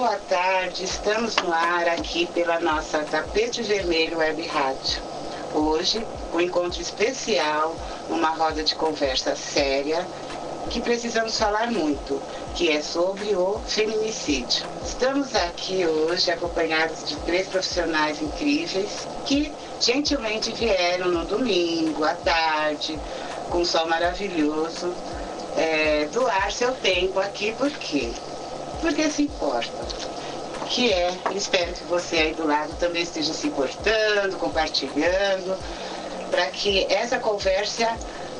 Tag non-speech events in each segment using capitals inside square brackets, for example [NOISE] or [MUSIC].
Boa tarde, estamos no ar aqui pela nossa Tapete Vermelho Web Rádio. Hoje, um encontro especial, uma roda de conversa séria, que precisamos falar muito, que é sobre o feminicídio. Estamos aqui hoje acompanhados de três profissionais incríveis que gentilmente vieram no domingo, à tarde, com um sol maravilhoso, é, doar seu tempo aqui, por quê? Porque se importa. Que é, espero que você aí do lado também esteja se importando, compartilhando, para que essa conversa,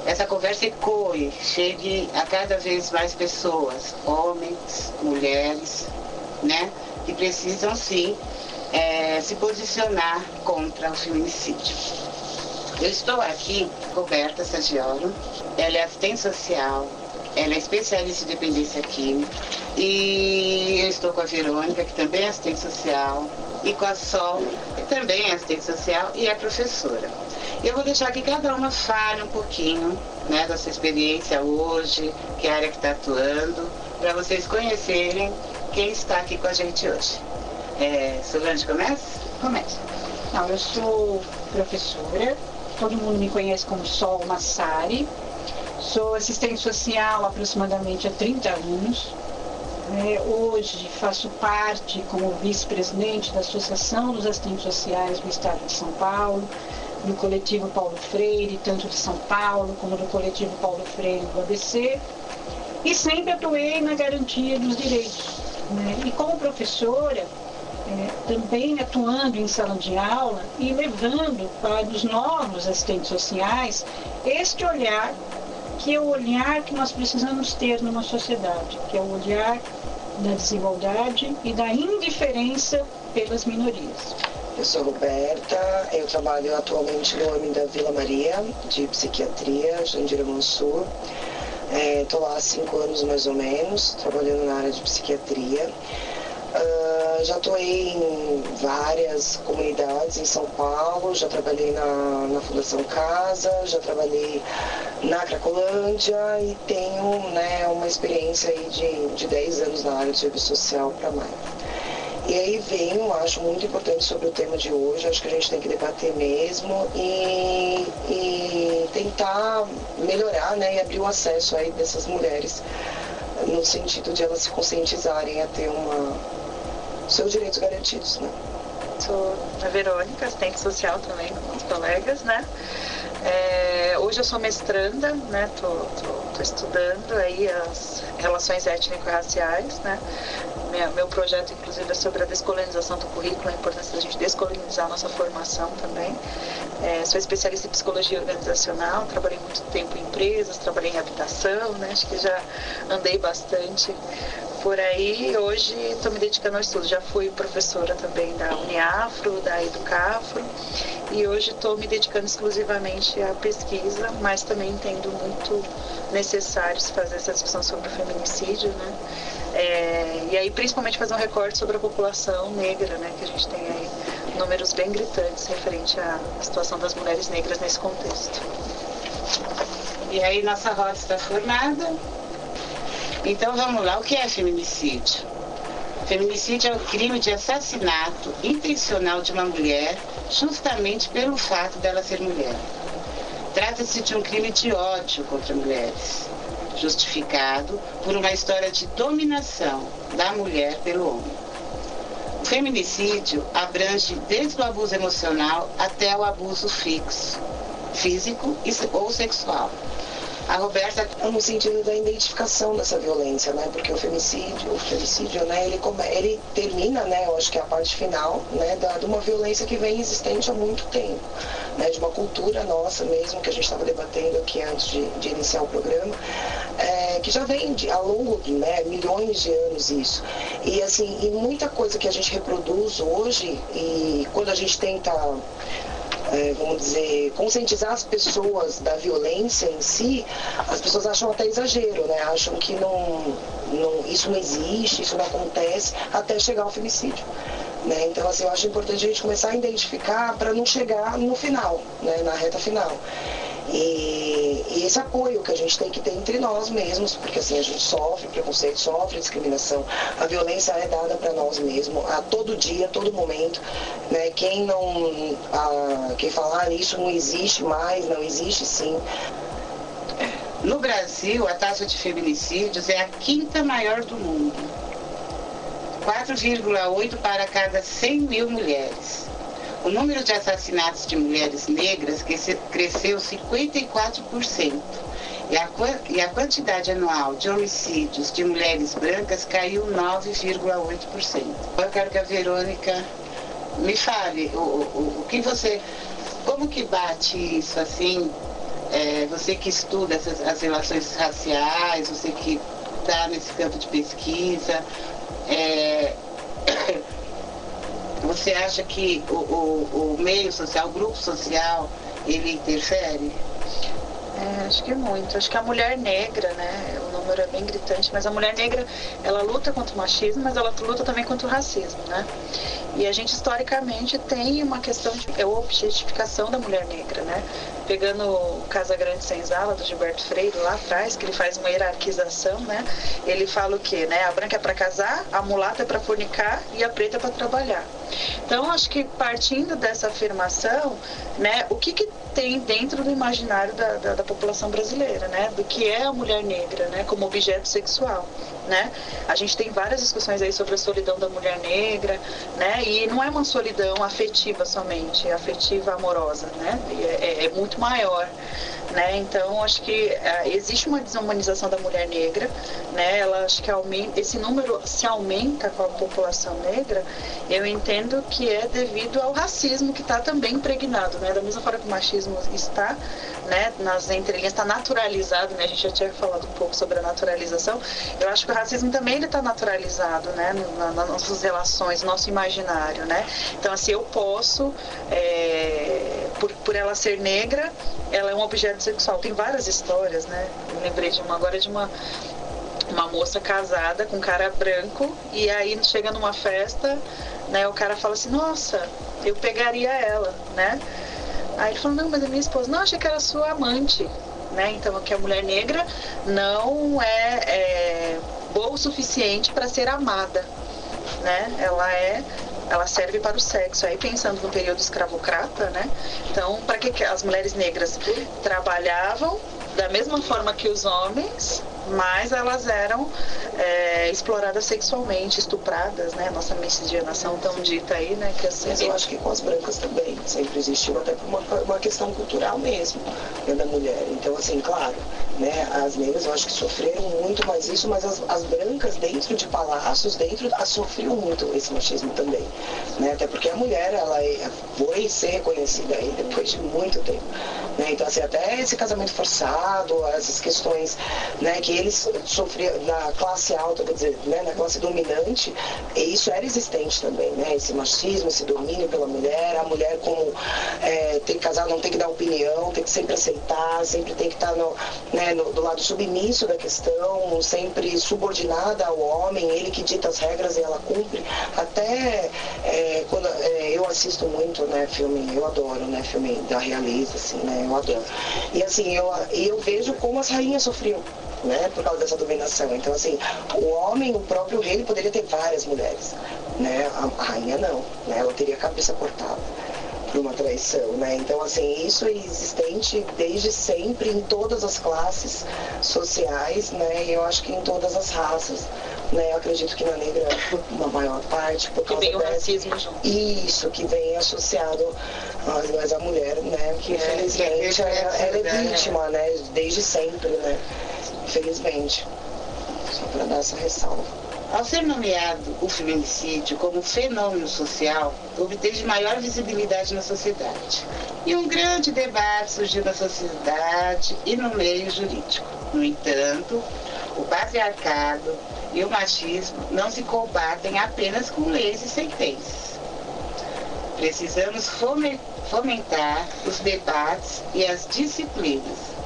essa conversa ecoe, chegue a cada vez mais pessoas, homens, mulheres, né? Que precisam sim é, se posicionar contra o feminicídio. Eu estou aqui, Roberta Sagiolo, ela é assistente social, ela é especialista em dependência química. E eu estou com a Verônica, que também é assistente social, e com a Sol, que também é assistente social e é professora. Eu vou deixar que cada uma fale um pouquinho né, da sua experiência hoje, que área que está atuando, para vocês conhecerem quem está aqui com a gente hoje. É, Solange, começa? Começa. Não, eu sou professora, todo mundo me conhece como Sol Massari, Sou assistente social aproximadamente há 30 anos. É, hoje faço parte como vice-presidente da Associação dos Assistentes Sociais do Estado de São Paulo, do coletivo Paulo Freire, tanto de São Paulo como do coletivo Paulo Freire do ABC, e sempre atuei na garantia dos direitos. Né? E como professora, é, também atuando em sala de aula e levando para os novos assistentes sociais este olhar que é o olhar que nós precisamos ter numa sociedade, que é o olhar da desigualdade e da indiferença pelas minorias. Eu sou Roberta, eu trabalho atualmente no AMI da Vila Maria, de psiquiatria, Jandira Mansur. Estou é, lá há cinco anos mais ou menos, trabalhando na área de psiquiatria. Uh, já atuei em várias comunidades em São Paulo, já trabalhei na, na Fundação Casa, já trabalhei na Cracolândia e tenho né, uma experiência aí de, de 10 anos na área de serviço social para mais. E aí venho, acho muito importante sobre o tema de hoje, acho que a gente tem que debater mesmo e, e tentar melhorar né, e abrir o acesso aí dessas mulheres no sentido de elas se conscientizarem a ter uma, seus direitos garantidos. Né? Sou a Verônica, assistente social também com os colegas, né? É, hoje eu sou mestranda, né? Tô, tô, tô estudando aí as relações étnico-raciais, né? Minha, meu projeto, inclusive, é sobre a descolonização do currículo, a importância da gente descolonizar a nossa formação também. É, sou especialista em psicologia organizacional, trabalhei muito tempo em empresas, trabalhei em habitação, né? Acho que já andei bastante por aí. Hoje estou me dedicando ao estudo. Já fui professora também da Uniafro, da Educafro e hoje estou me dedicando exclusivamente à pesquisa, mas também entendo muito necessário fazer essa discussão sobre o feminicídio, né? É, e aí principalmente fazer um recorte sobre a população negra, né? Que a gente tem aí números bem gritantes referente à situação das mulheres negras nesse contexto. E aí nossa roda está formada. Então vamos lá, o que é feminicídio? Feminicídio é o crime de assassinato intencional de uma mulher justamente pelo fato dela ser mulher. Trata-se de um crime de ódio contra mulheres, justificado por uma história de dominação da mulher pelo homem. O feminicídio abrange desde o abuso emocional até o abuso fixo, físico ou sexual a Roberta no sentido da identificação dessa violência, né? Porque o femicídio, o femicídio, né? Ele, ele termina, né? Eu acho que é a parte final, né? Da, de uma violência que vem existente há muito tempo, né? De uma cultura nossa mesmo que a gente estava debatendo aqui antes de, de iniciar o programa, é, que já vem de, ao longo né, milhões de anos isso. E assim, e muita coisa que a gente reproduz hoje e quando a gente tenta é, vamos dizer, conscientizar as pessoas da violência em si, as pessoas acham até exagero, né? Acham que não, não, isso não existe, isso não acontece, até chegar ao femicídio. Né? Então, assim, eu acho importante a gente começar a identificar para não chegar no final, né? na reta final. E, e, esse apoio que a gente tem que ter entre nós mesmos, porque assim a gente sofre preconceito, sofre discriminação, a violência é dada para nós mesmos a todo dia, a todo momento. Né? Quem não, a, quem falar ah, isso não existe mais, não existe sim. No Brasil, a taxa de feminicídios é a quinta maior do mundo. 4,8 para cada 100 mil mulheres. O número de assassinatos de mulheres negras cresceu 54%. E a, quantidade anual de homicídios de mulheres brancas caiu 9,8%. Eu quero que a Verônica me fale o, o, o que você. Como que bate isso assim? É, você que estuda essas, as relações raciais, você que está nesse campo de pesquisa, é, [COUGHS] você acha que o, o, o, meio social, o grupo social, ele interfere? É, acho que muito. Acho que a mulher negra, né? O número é bem gritante, mas a mulher negra, ela luta contra o machismo, mas ela luta também contra o racismo, né? E a gente historicamente tem uma questão de é objetificação da mulher negra, né? Pegando o Casa Grande Senzala, do Gilberto Freire, lá atrás, que ele faz uma hierarquização, né? Ele fala o quê, né? A branca é para casar, a mulata é para fornicar e a preta é para trabalhar. Então, acho que partindo dessa afirmação, né? O que, que tem dentro do imaginário da, da, da população brasileira, né? Do que é a mulher negra, né? Como objeto sexual né? A gente tem várias discussões aí sobre a solidão da mulher negra, né? E não é uma solidão afetiva somente, é afetiva amorosa, né? É, é, é muito maior. Né? Então, acho que uh, existe uma desumanização da mulher negra, né? Ela acho que aumenta, esse número se aumenta com a população negra. Eu entendo que é devido ao racismo que está também impregnado, né? Da mesma forma que o machismo está, né? Nas entrelinhas está naturalizado, né? A gente já tinha falado um pouco sobre a naturalização. Eu acho que o racismo também ele está naturalizado, né? Na, nas nossas relações, no nosso imaginário, né? Então, assim, eu posso, é, por, por ela ser negra, ela é um objeto sexual. Tem várias histórias, né? Eu lembrei de uma agora de uma uma moça casada com um cara branco e aí chega numa festa, né? O cara fala assim, nossa, eu pegaria ela, né? Aí ele falou, não, mas é minha esposa. Não, achei que era sua amante, né? Então que a mulher negra não é, é boa o suficiente para ser amada, né? Ela é ela serve para o sexo. Aí pensando no período escravocrata, né? Então, para que as mulheres negras trabalhavam da mesma forma que os homens, mas elas eram é, exploradas sexualmente, estupradas, né? Nossa miscigenação tão dita aí, né? Que assim, mas eu acho que com as brancas também sempre existiu, até por uma, uma questão cultural mesmo né, da mulher. Então, assim, claro, né? As negras eu acho que sofreram muito mais isso, mas as, as brancas dentro de palácios, dentro, a, sofriam muito esse machismo também, né? Até porque a mulher, ela é, foi ser reconhecida aí depois de muito tempo, né? Então, assim, até esse casamento forçado, essas questões, né? Que eles sofriam na classe alta, quer dizer, né? Na classe dominante, isso era existente também, né? Esse machismo, esse domínio pela mulher, a mulher como é, tem que casar, não tem que dar opinião, tem que sempre aceitar, sempre tem que estar no, né? no, do lado submisso da questão, sempre subordinada ao homem, ele que dita as regras e ela cumpre. Até é, quando é, eu assisto muito, né, filme, eu adoro, né, filme da realeza, assim, né, eu adoro. E assim, eu, eu vejo como as rainhas sofriam. Né, por causa dessa dominação. Então, assim, o homem, o próprio rei, ele poderia ter várias mulheres. Né? A, a rainha não, né? ela teria a cabeça cortada por uma traição, né? Então, assim, isso é existente desde sempre em todas as classes sociais, né? E eu acho que em todas as raças, né? Eu acredito que na negra, uma maior parte, por causa que vem o racismo junto. Isso, que vem associado mas a mulher, né? Que é, infelizmente ela, ela é né? vítima, né? Desde sempre, né? Infelizmente. Só para dar essa ressalva. Ao ser nomeado o feminicídio como fenômeno social, obteve maior visibilidade na sociedade. E um grande debate surgiu na sociedade e no meio jurídico. No entanto, o patriarcado e o machismo não se combatem apenas com leis e sentenças. Precisamos fomentar os debates e as disciplinas.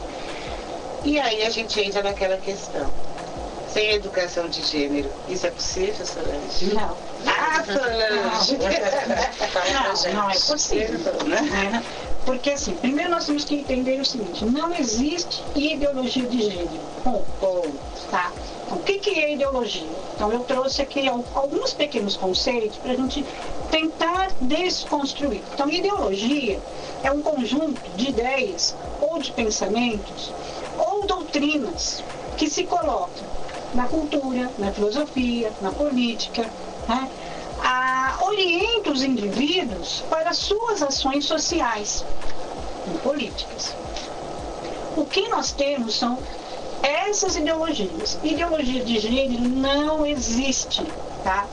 E aí a gente entra naquela questão sem educação de gênero. Isso é possível, Solange? Não. Ah, Solange! Não, não, não é possível. Né? Porque, assim, primeiro nós temos que entender o seguinte: não existe ideologia de gênero. Ponto. Tá? Então, o que, que é ideologia? Então, eu trouxe aqui alguns pequenos conceitos para a gente tentar desconstruir. Então, ideologia é um conjunto de ideias ou de pensamentos doutrinas que se colocam na cultura, na filosofia, na política, né? a, orienta os indivíduos para suas ações sociais e políticas. O que nós temos são essas ideologias. Ideologia de gênero não existe, tá?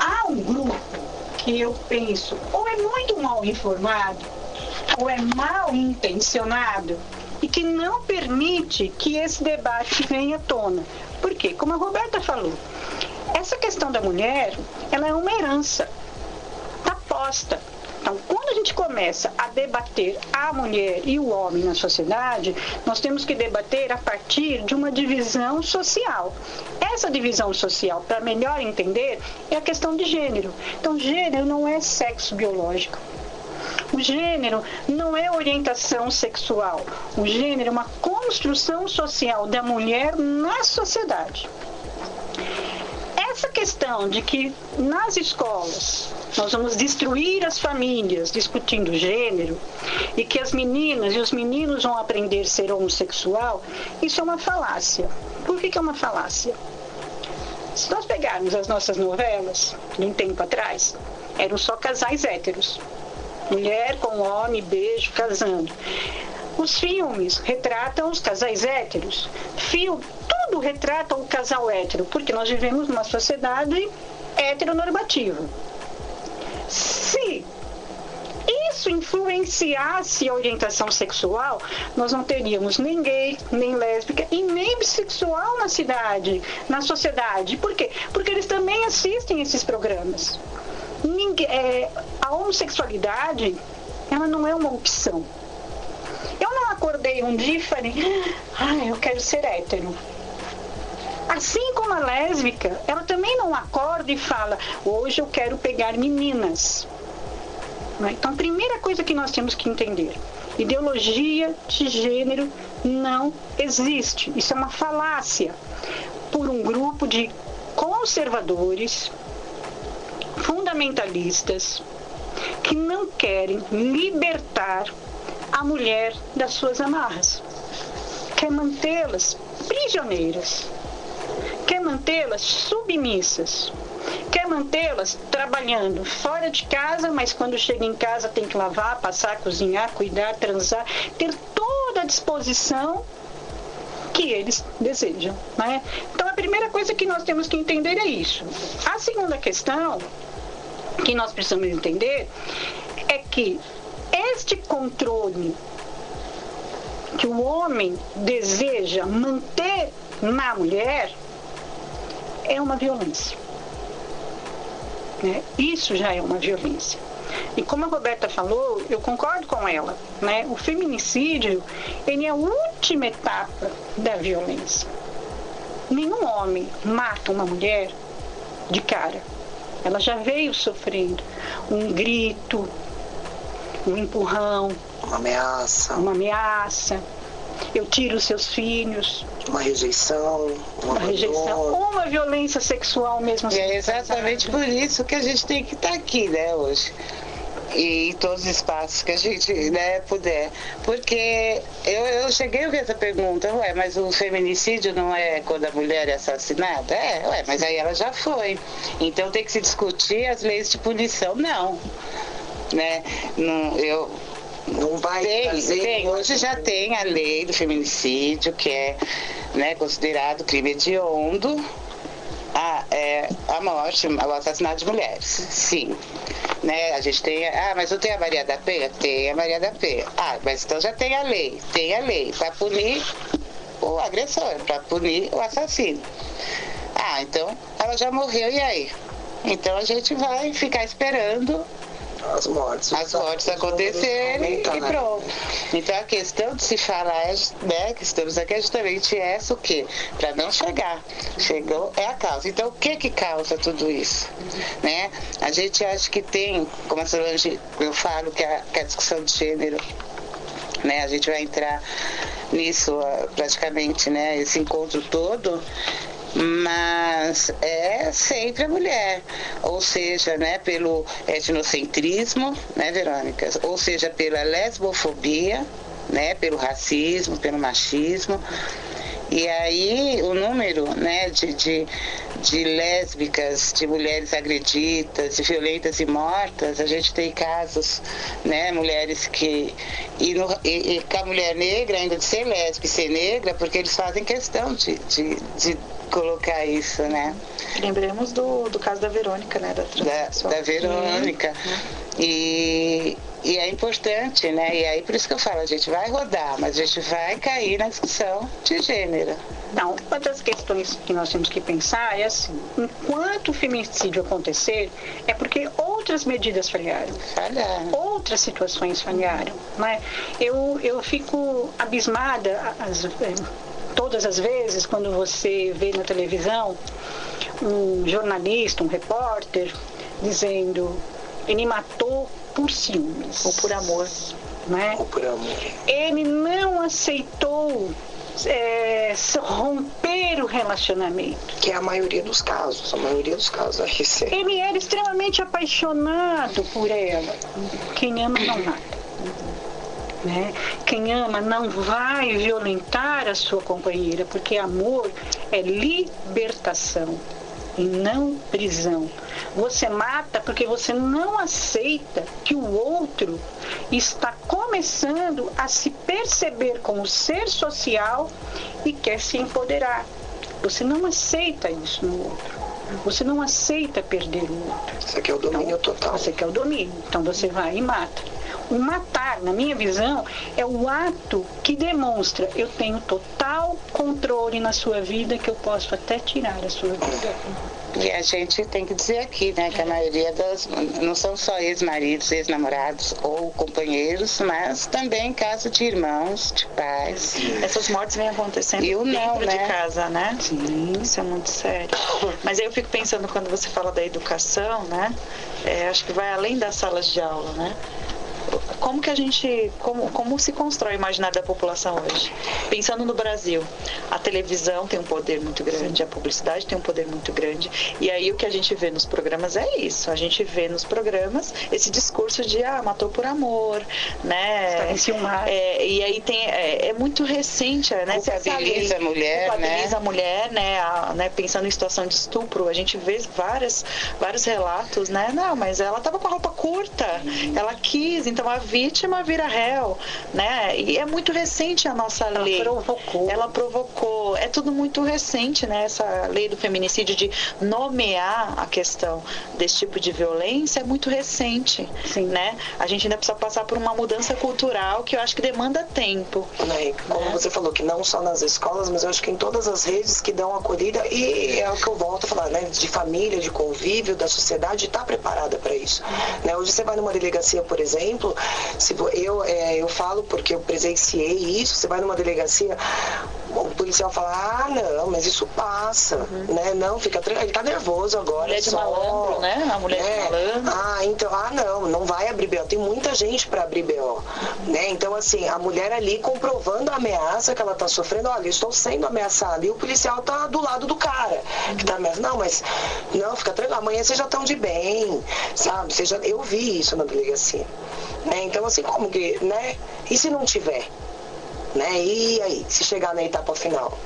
Há um grupo que eu penso ou é muito mal informado ou é mal intencionado que não permite que esse debate venha à tona. Por quê? Como a Roberta falou, essa questão da mulher, ela é uma herança, está posta. Então, quando a gente começa a debater a mulher e o homem na sociedade, nós temos que debater a partir de uma divisão social. Essa divisão social, para melhor entender, é a questão de gênero. Então, gênero não é sexo biológico. O gênero não é orientação sexual. O gênero é uma construção social da mulher na sociedade essa questão de que nas escolas nós vamos destruir as famílias discutindo gênero e que as meninas e os meninos vão aprender a ser homossexual, isso é uma falácia. Por que, que é uma falácia? Se nós pegarmos as nossas novelas de um tempo atrás, eram só casais héteros. Mulher com homem, beijo, casando. Os filmes retratam os casais héteros. Fil tudo retrata o casal hétero, porque nós vivemos numa sociedade heteronormativa. Se isso influenciasse a orientação sexual, nós não teríamos nem gay, nem lésbica e nem bissexual na cidade, na sociedade. Por quê? Porque eles também assistem esses programas. Ninguém, é, a homossexualidade, ela não é uma opção. Eu não acordei um dia e falei, ah, eu quero ser hétero. Assim como a lésbica, ela também não acorda e fala, hoje eu quero pegar meninas. Né? Então, a primeira coisa que nós temos que entender: ideologia de gênero não existe. Isso é uma falácia por um grupo de conservadores, fundamentalistas, que não querem libertar a mulher das suas amarras, quer mantê-las prisioneiras, quer mantê-las submissas, quer mantê-las trabalhando fora de casa, mas quando chega em casa tem que lavar, passar, cozinhar, cuidar, transar, ter toda a disposição que eles desejam. Né? Então a primeira coisa que nós temos que entender é isso. A segunda questão que nós precisamos entender é que este controle que o homem deseja manter na mulher é uma violência. Né? Isso já é uma violência. E como a Roberta falou, eu concordo com ela. Né? O feminicídio ele é a última etapa da violência. Nenhum homem mata uma mulher de cara. Ela já veio sofrendo um grito, um empurrão, uma ameaça, uma ameaça. Eu tiro os seus filhos. Uma rejeição, uma, uma rejeição, uma violência sexual mesmo. E é exatamente por isso que a gente tem que estar aqui, né, hoje e em todos os espaços que a gente né, puder. Porque eu, eu cheguei a ver essa pergunta, ué, mas o feminicídio não é quando a mulher é assassinada? É, ué, mas aí ela já foi. Então tem que se discutir as leis de punição. Não né? Não, eu não vai tem, fazer tem. Hoje já tem a lei do feminicídio, que é né, considerado crime hediondo a, é, a morte, o assassinato de mulheres. Sim. Né, a gente tem. Ah, mas não tem a Maria da Penha? Tem a Maria da Penha. Ah, mas então já tem a lei. Tem a lei para punir o agressor, para punir o assassino. Ah, então ela já morreu, e aí? Então a gente vai ficar esperando as mortes. As mortes acontecerem e pronto. Então a questão de se falar, né, que estamos aqui é justamente essa o quê? Para não chegar. Chegou, é a causa. Então o que que causa tudo isso? Né? A gente acha que tem, como a Solange, eu falo que a, que a discussão de gênero né? A gente vai entrar nisso praticamente, né? Esse encontro todo, mas é sempre a mulher, ou seja, né, pelo etnocentrismo, né, Verônica? Ou seja, pela lesbofobia, né, pelo racismo, pelo machismo. E aí o número né, de, de, de lésbicas, de mulheres agredidas, de violentas e mortas, a gente tem casos, né, mulheres que. E, no, e, e com a mulher negra ainda de ser lésbica e ser negra, porque eles fazem questão de, de, de colocar isso, né? Lembremos do, do caso da Verônica, né? Da, da, da Verônica. Uhum. E, e é importante, né? E aí por isso que eu falo, a gente vai rodar, mas a gente vai cair na discussão de gênero. Então, uma das questões que nós temos que pensar é assim, enquanto o feminicídio acontecer, é porque outras medidas falharam. Falharam. Outras situações falharam. Né? Eu, eu fico abismada, as, todas as vezes quando você vê na televisão um jornalista, um repórter, dizendo ele matou por ciúmes. Ou por amor. Né? Ou por amor. Ele não aceitou é, romper o relacionamento. Que é a maioria dos casos, a maioria dos casos é Ele era extremamente apaixonado por ela. Quem ama não mata. Né? Quem ama não vai violentar a sua companheira, porque amor é libertação e não prisão. Você mata porque você não aceita que o outro está começando a se perceber como ser social e quer se empoderar. Você não aceita isso no outro. Você não aceita perder o outro. Você quer o domínio então, total. Você quer o domínio. Então você vai e mata. O matar, na minha visão, é o ato que demonstra eu tenho total controle na sua vida que eu posso até tirar a sua vida. E a gente tem que dizer aqui, né, que a maioria das não são só ex-maridos, ex-namorados ou companheiros, mas também caso de irmãos, de pais. Essas mortes vêm acontecendo e o dentro não, né? de casa, né? Sim. Isso é muito sério. [LAUGHS] Mas aí eu fico pensando quando você fala da educação, né? É, acho que vai além das salas de aula, né? Como que a gente, como, como se constrói o imaginário da população hoje? Pensando no Brasil, a televisão tem um poder muito grande, a publicidade tem um poder muito grande, e aí o que a gente vê nos programas é isso, a gente vê nos programas esse discurso de, ah, matou por amor, né? É, e aí tem, é, é muito recente, né? Culpabiliza a mulher, culpabiliza né? a mulher, né? A, né? Pensando em situação de estupro, a gente vê várias, vários relatos, né? Não, mas ela tava com a roupa curta, ela quis, então a vítima vira réu, né? E é muito recente a nossa Ela lei. Ela provocou. Ela provocou. É tudo muito recente, né? Essa lei do feminicídio de nomear a questão desse tipo de violência é muito recente, Sim. né? A gente ainda precisa passar por uma mudança cultural que eu acho que demanda tempo. Como né? você falou que não só nas escolas, mas eu acho que em todas as redes que dão acolhida e é o que eu volto a falar, né? De família, de convívio, da sociedade, está preparada para isso. Né? Hoje você vai numa delegacia, por exemplo, se eu, é, eu falo porque eu presenciei isso, você vai numa delegacia, o policial fala, ah, não, mas isso passa, uhum. né? Não, fica ele tá nervoso agora. Mulher de só, malandro, né? A mulher né? de malandro. Ah, então, ah, não, não vai abrir BO. Tem muita gente para abrir BO. Uhum. Né? Então, assim, a mulher ali comprovando a ameaça que ela tá sofrendo, olha, eu estou sendo ameaçada. E o policial tá do lado do cara uhum. que tá ameaçando. Não, mas não, fica tranquilo, amanhã vocês já estão de bem, sabe? Já, eu vi isso na delegacia. Né? Então, assim, como que, né? E se não tiver? Né? E aí, se chegar na etapa final?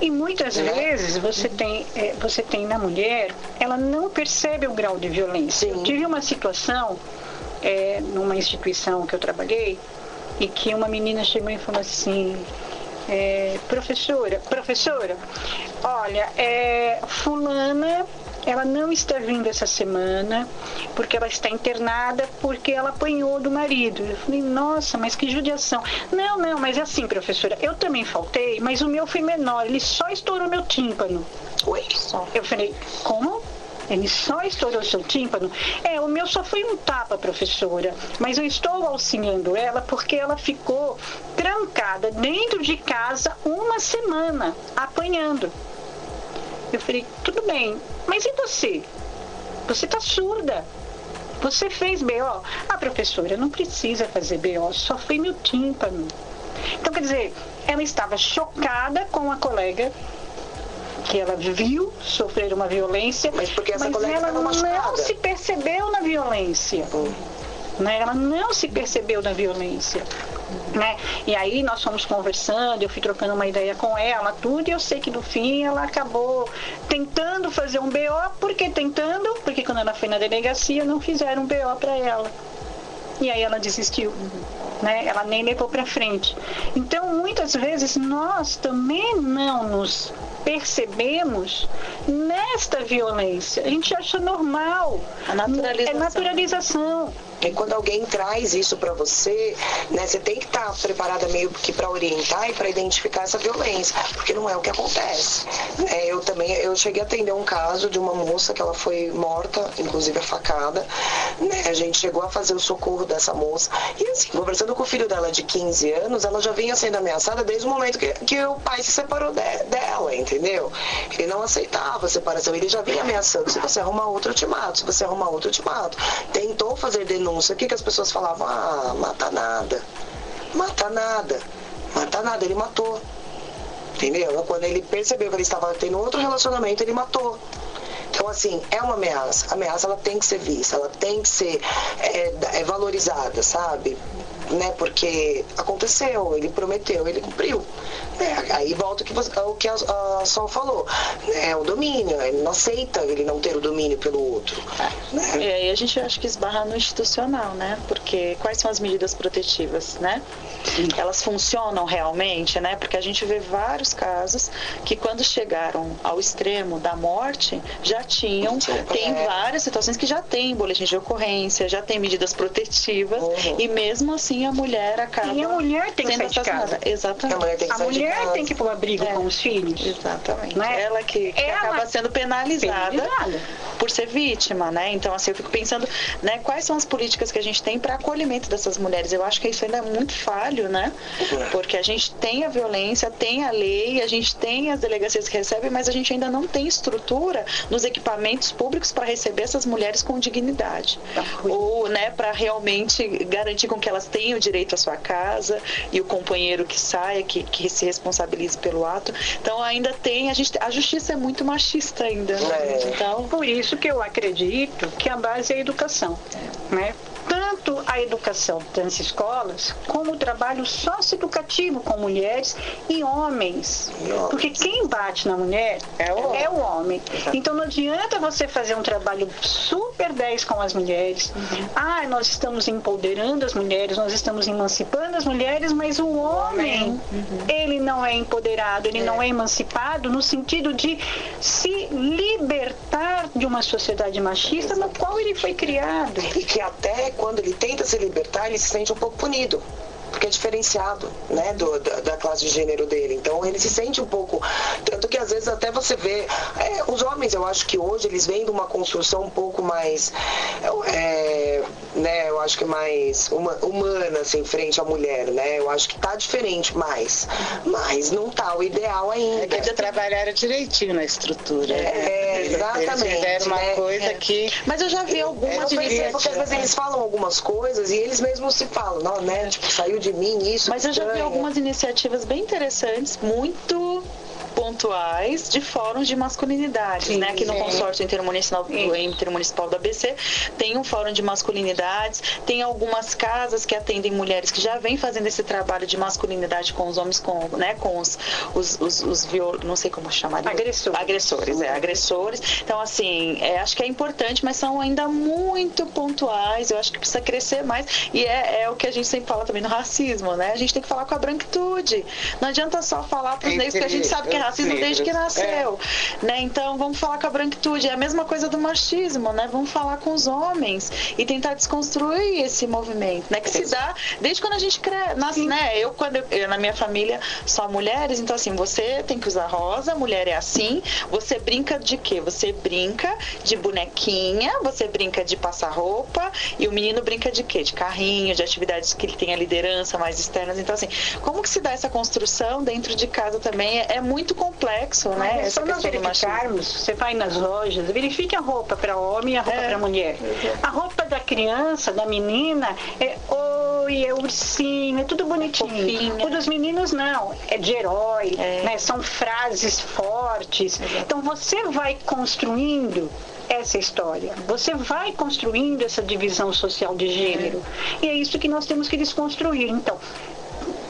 E muitas né? vezes você tem, é, você tem na mulher, ela não percebe o grau de violência. Sim. Eu tive uma situação é, numa instituição que eu trabalhei e que uma menina chegou e falou assim, é, professora, professora, olha, é, fulana ela não está vindo essa semana porque ela está internada porque ela apanhou do marido. Eu falei, nossa, mas que judiação. Não, não, mas é assim, professora, eu também faltei, mas o meu foi menor, ele só estourou meu tímpano. Oi? Eu falei, como? Ele só estourou seu tímpano? É, o meu só foi um tapa, professora. Mas eu estou auxiliando ela porque ela ficou trancada dentro de casa uma semana, apanhando. Eu falei, tudo bem, mas e você? Você está surda. Você fez BO? Ah, professora, não precisa fazer BO, só foi meu tímpano. Então, quer dizer, ela estava chocada com a colega que ela viu sofrer uma violência, mas, porque essa mas ela não se percebeu na violência. Né? Ela não se percebeu na violência. Né? E aí nós fomos conversando, eu fui trocando uma ideia com ela, tudo, e eu sei que no fim ela acabou tentando fazer um BO, porque tentando, porque quando ela foi na delegacia não fizeram um BO para ela. E aí ela desistiu. Né? Ela nem levou para frente. Então, muitas vezes nós também não nos percebemos nesta violência. A gente acha normal. A naturalização. É naturalização. E quando alguém traz isso para você, né, você tem que estar tá preparada meio que para orientar e para identificar essa violência, porque não é o que acontece. É, eu também, eu cheguei a atender um caso de uma moça que ela foi morta, inclusive a facada. Né, a gente chegou a fazer o socorro dessa moça. E assim, conversando com o filho dela de 15 anos, ela já vinha sendo ameaçada desde o momento que, que o pai se separou de, dela, entendeu? Ele não aceitava a separação, ele já vinha ameaçando. Se você arrumar outro, eu te mato. Se você arrumar outro, eu te mato. Tentou fazer denúncia denúncia, o que, que as pessoas falavam? Ah, mata nada. Mata nada. Mata nada, ele matou. Entendeu? Quando ele percebeu que ele estava tendo outro relacionamento, ele matou. Então, assim, é uma ameaça. A ameaça ela tem que ser vista, ela tem que ser é, é valorizada, sabe? Né? Porque aconteceu, ele prometeu, ele cumpriu. É, aí volta o que, você, o que a, a Sol falou. É o domínio, ele não aceita ele não ter o domínio pelo outro. Né? E aí a gente acha que esbarra no institucional, né? Porque quais são as medidas protetivas, né? Elas funcionam realmente, né? Porque a gente vê vários casos que quando chegaram ao extremo da morte, já tinham, tem é. várias situações que já tem boletim de ocorrência, já tem medidas protetivas, uhum. e mesmo assim a mulher acaba. E a mulher tem que sair de casa. Exatamente. A mulher tem que, a mulher tem que ir para o abrigo é. com os filhos. Exatamente. Né? Ela que, que Ela acaba sendo penalizada, penalizada, por ser vítima, né? Então, assim, eu fico pensando, né, quais são as políticas que a gente tem para acolhimento dessas mulheres? Eu acho que isso ainda é muito falho, né? Porque a gente tem a violência, tem a lei, a gente tem as delegacias que recebem, mas a gente ainda não tem estrutura nos equipamentos públicos para receber essas mulheres com dignidade. Tá Ou, né, para realmente garantir com que elas tenham direito à sua casa e o companheiro que saia, que, que se responsabilize pelo ato. Então ainda tem, a, gente, a justiça é muito machista ainda. Né? É. Então, por isso que eu acredito que a base é a educação. Né? Tanto a educação das escolas, como o trabalho socioeducativo com mulheres e homens. Porque quem bate na mulher é o, é o homem. Então não adianta você fazer um trabalho super 10 com as mulheres. Uhum. Ah, nós estamos empoderando as mulheres, nós estamos emancipando as mulheres, mas o homem, uhum. ele não é empoderado, ele é. não é emancipado no sentido de se libertar de uma sociedade machista no qual ele foi criado. E que até quando ele tenta se libertar, ele se sente um pouco punido porque é diferenciado, né, do, da, da, classe de gênero dele. Então ele se sente um pouco, tanto que às vezes até você vê, é, os homens eu acho que hoje eles vêm de uma construção um pouco mais, é, né, eu acho que mais uma, humana, assim, frente à mulher, né, eu acho que tá diferente mais, mas não tá o ideal ainda. É que eles trabalharam direitinho na estrutura. É, exatamente. Eles fizeram uma né? coisa é. que... Mas eu já vi algumas... É, porque às vezes eles falam algumas coisas e eles mesmos se falam, não, né, tipo, saiu de mim isso. Mas eu já vi algumas iniciativas bem interessantes, muito pontuais de fóruns de masculinidades, sim, né? Aqui no consórcio intermunicipal, intermunicipal da ABC tem um fórum de masculinidades, tem algumas casas que atendem mulheres que já vêm fazendo esse trabalho de masculinidade com os homens, com, né? Com os, os, os, os viol... não sei como chamar. Agressores. Agressores, é, agressores. Então, assim, é, acho que é importante, mas são ainda muito pontuais, eu acho que precisa crescer mais, e é, é o que a gente sempre fala também no racismo, né? A gente tem que falar com a branquitude. Não adianta só falar para os negros que a gente sabe que é racismo desde que nasceu, é. né? Então vamos falar com a branquitude, é a mesma coisa do machismo, né? Vamos falar com os homens e tentar desconstruir esse movimento, né? Que se dá desde quando a gente cresce, nasce, né? Eu quando eu, eu, na minha família só mulheres, então assim, você tem que usar rosa, mulher é assim, você brinca de quê? Você brinca de bonequinha, você brinca de passar roupa e o menino brinca de quê? De carrinho, de atividades que ele tem a liderança mais externas. Então assim, como que se dá essa construção dentro de casa também? É, é muito complexo, né? Mas essa nós verificarmos, você vai nas lojas, verifique a roupa para homem e a roupa é, para mulher. A roupa da criança, da menina, é oi, é ursinho, é tudo bonitinho. Fofinha. O dos meninos não, é de herói, é. Né? são frases fortes. Então você vai construindo essa história. Você vai construindo essa divisão social de gênero. E é isso que nós temos que desconstruir. Então,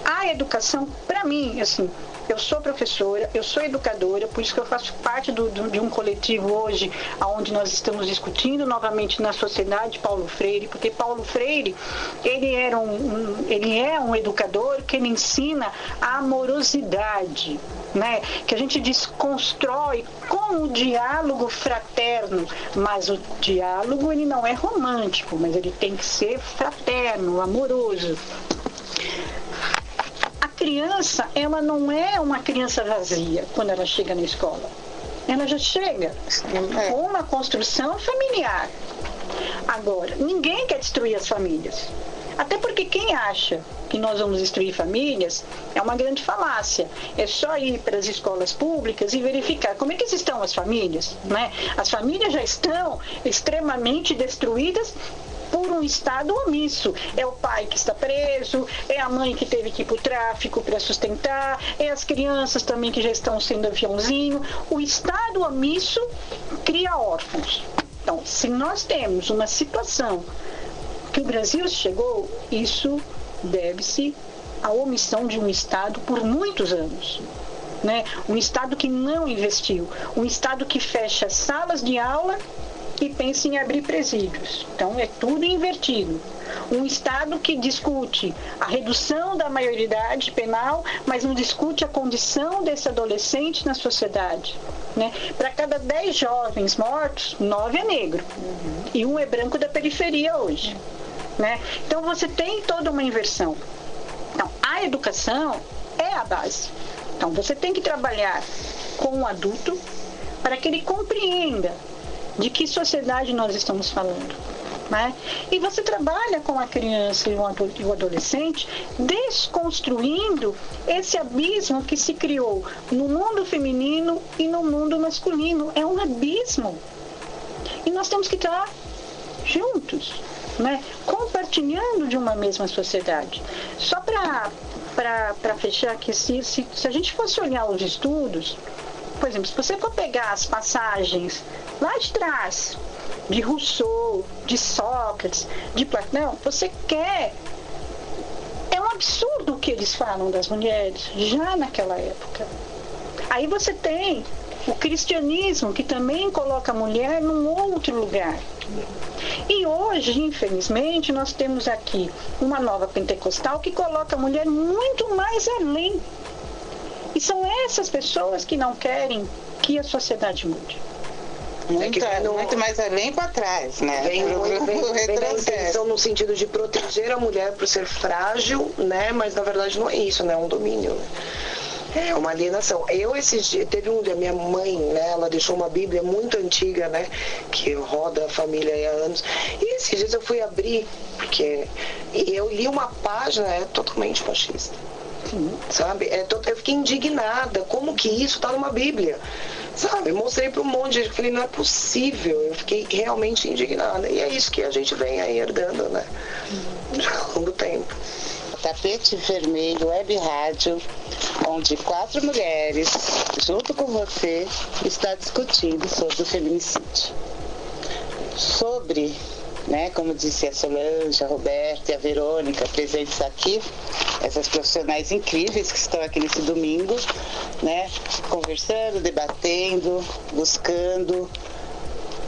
a educação, para mim, assim, eu sou professora, eu sou educadora, por isso que eu faço parte do, do, de um coletivo hoje, onde nós estamos discutindo novamente na sociedade Paulo Freire, porque Paulo Freire, ele, era um, um ele é um educador que ele ensina a amorosidade, né? que a gente desconstrói com o diálogo fraterno, mas o diálogo ele não é romântico, mas ele tem que ser fraterno, amoroso criança, ela não é uma criança vazia quando ela chega na escola. Ela já chega é. com uma construção familiar. Agora, ninguém quer destruir as famílias. Até porque quem acha que nós vamos destruir famílias é uma grande falácia. É só ir para as escolas públicas e verificar como é que estão as famílias. Né? As famílias já estão extremamente destruídas por um Estado omisso. É o pai que está preso, é a mãe que teve que ir para o tráfico para sustentar, é as crianças também que já estão sendo aviãozinho. O Estado omisso cria órfãos. Então, se nós temos uma situação que o Brasil chegou, isso deve-se à omissão de um Estado por muitos anos. Né? Um Estado que não investiu, um Estado que fecha salas de aula e pensa em abrir presídios. Então é tudo invertido. Um Estado que discute a redução da maioridade penal, mas não discute a condição desse adolescente na sociedade. Né? Para cada 10 jovens mortos, 9 é negro. Uhum. E um é branco da periferia hoje. Né? Então você tem toda uma inversão. Então, a educação é a base. Então você tem que trabalhar com o adulto para que ele compreenda de que sociedade nós estamos falando. Né? E você trabalha com a criança e o adolescente desconstruindo esse abismo que se criou no mundo feminino e no mundo masculino. É um abismo. E nós temos que estar juntos, né? compartilhando de uma mesma sociedade. Só para fechar aqui, se, se, se a gente fosse olhar os estudos, por exemplo, se você for pegar as passagens lá de trás, de Rousseau, de Sócrates, de Platão, você quer. É um absurdo o que eles falam das mulheres, já naquela época. Aí você tem o cristianismo, que também coloca a mulher num outro lugar. E hoje, infelizmente, nós temos aqui uma nova pentecostal que coloca a mulher muito mais além e são essas pessoas que não querem que a sociedade mude. Muito, é no, muito mais além para trás, né? Vem, vem, vem, vem da intenção no sentido de proteger a mulher por ser frágil, né? Mas na verdade não é isso, né? É um domínio. Né? É uma alienação. Eu esses dias, teve um dia, minha mãe, né, ela deixou uma Bíblia muito antiga, né, que roda a família há anos. E esses dias eu fui abrir, porque e eu li uma página é totalmente machista. Sabe? É, eu fiquei indignada. Como que isso está numa Bíblia? Sabe? mostrei para um monte de gente. Falei, não é possível. Eu fiquei realmente indignada. E é isso que a gente vem aí herdando, né? Ao longo tempo. Tapete Vermelho Web Rádio, onde quatro mulheres, junto com você, está discutindo sobre o feminicídio. Sobre né? Como disse a Solange, a Roberta e a Verônica, presentes aqui, essas profissionais incríveis que estão aqui nesse domingo, né? Conversando, debatendo, buscando,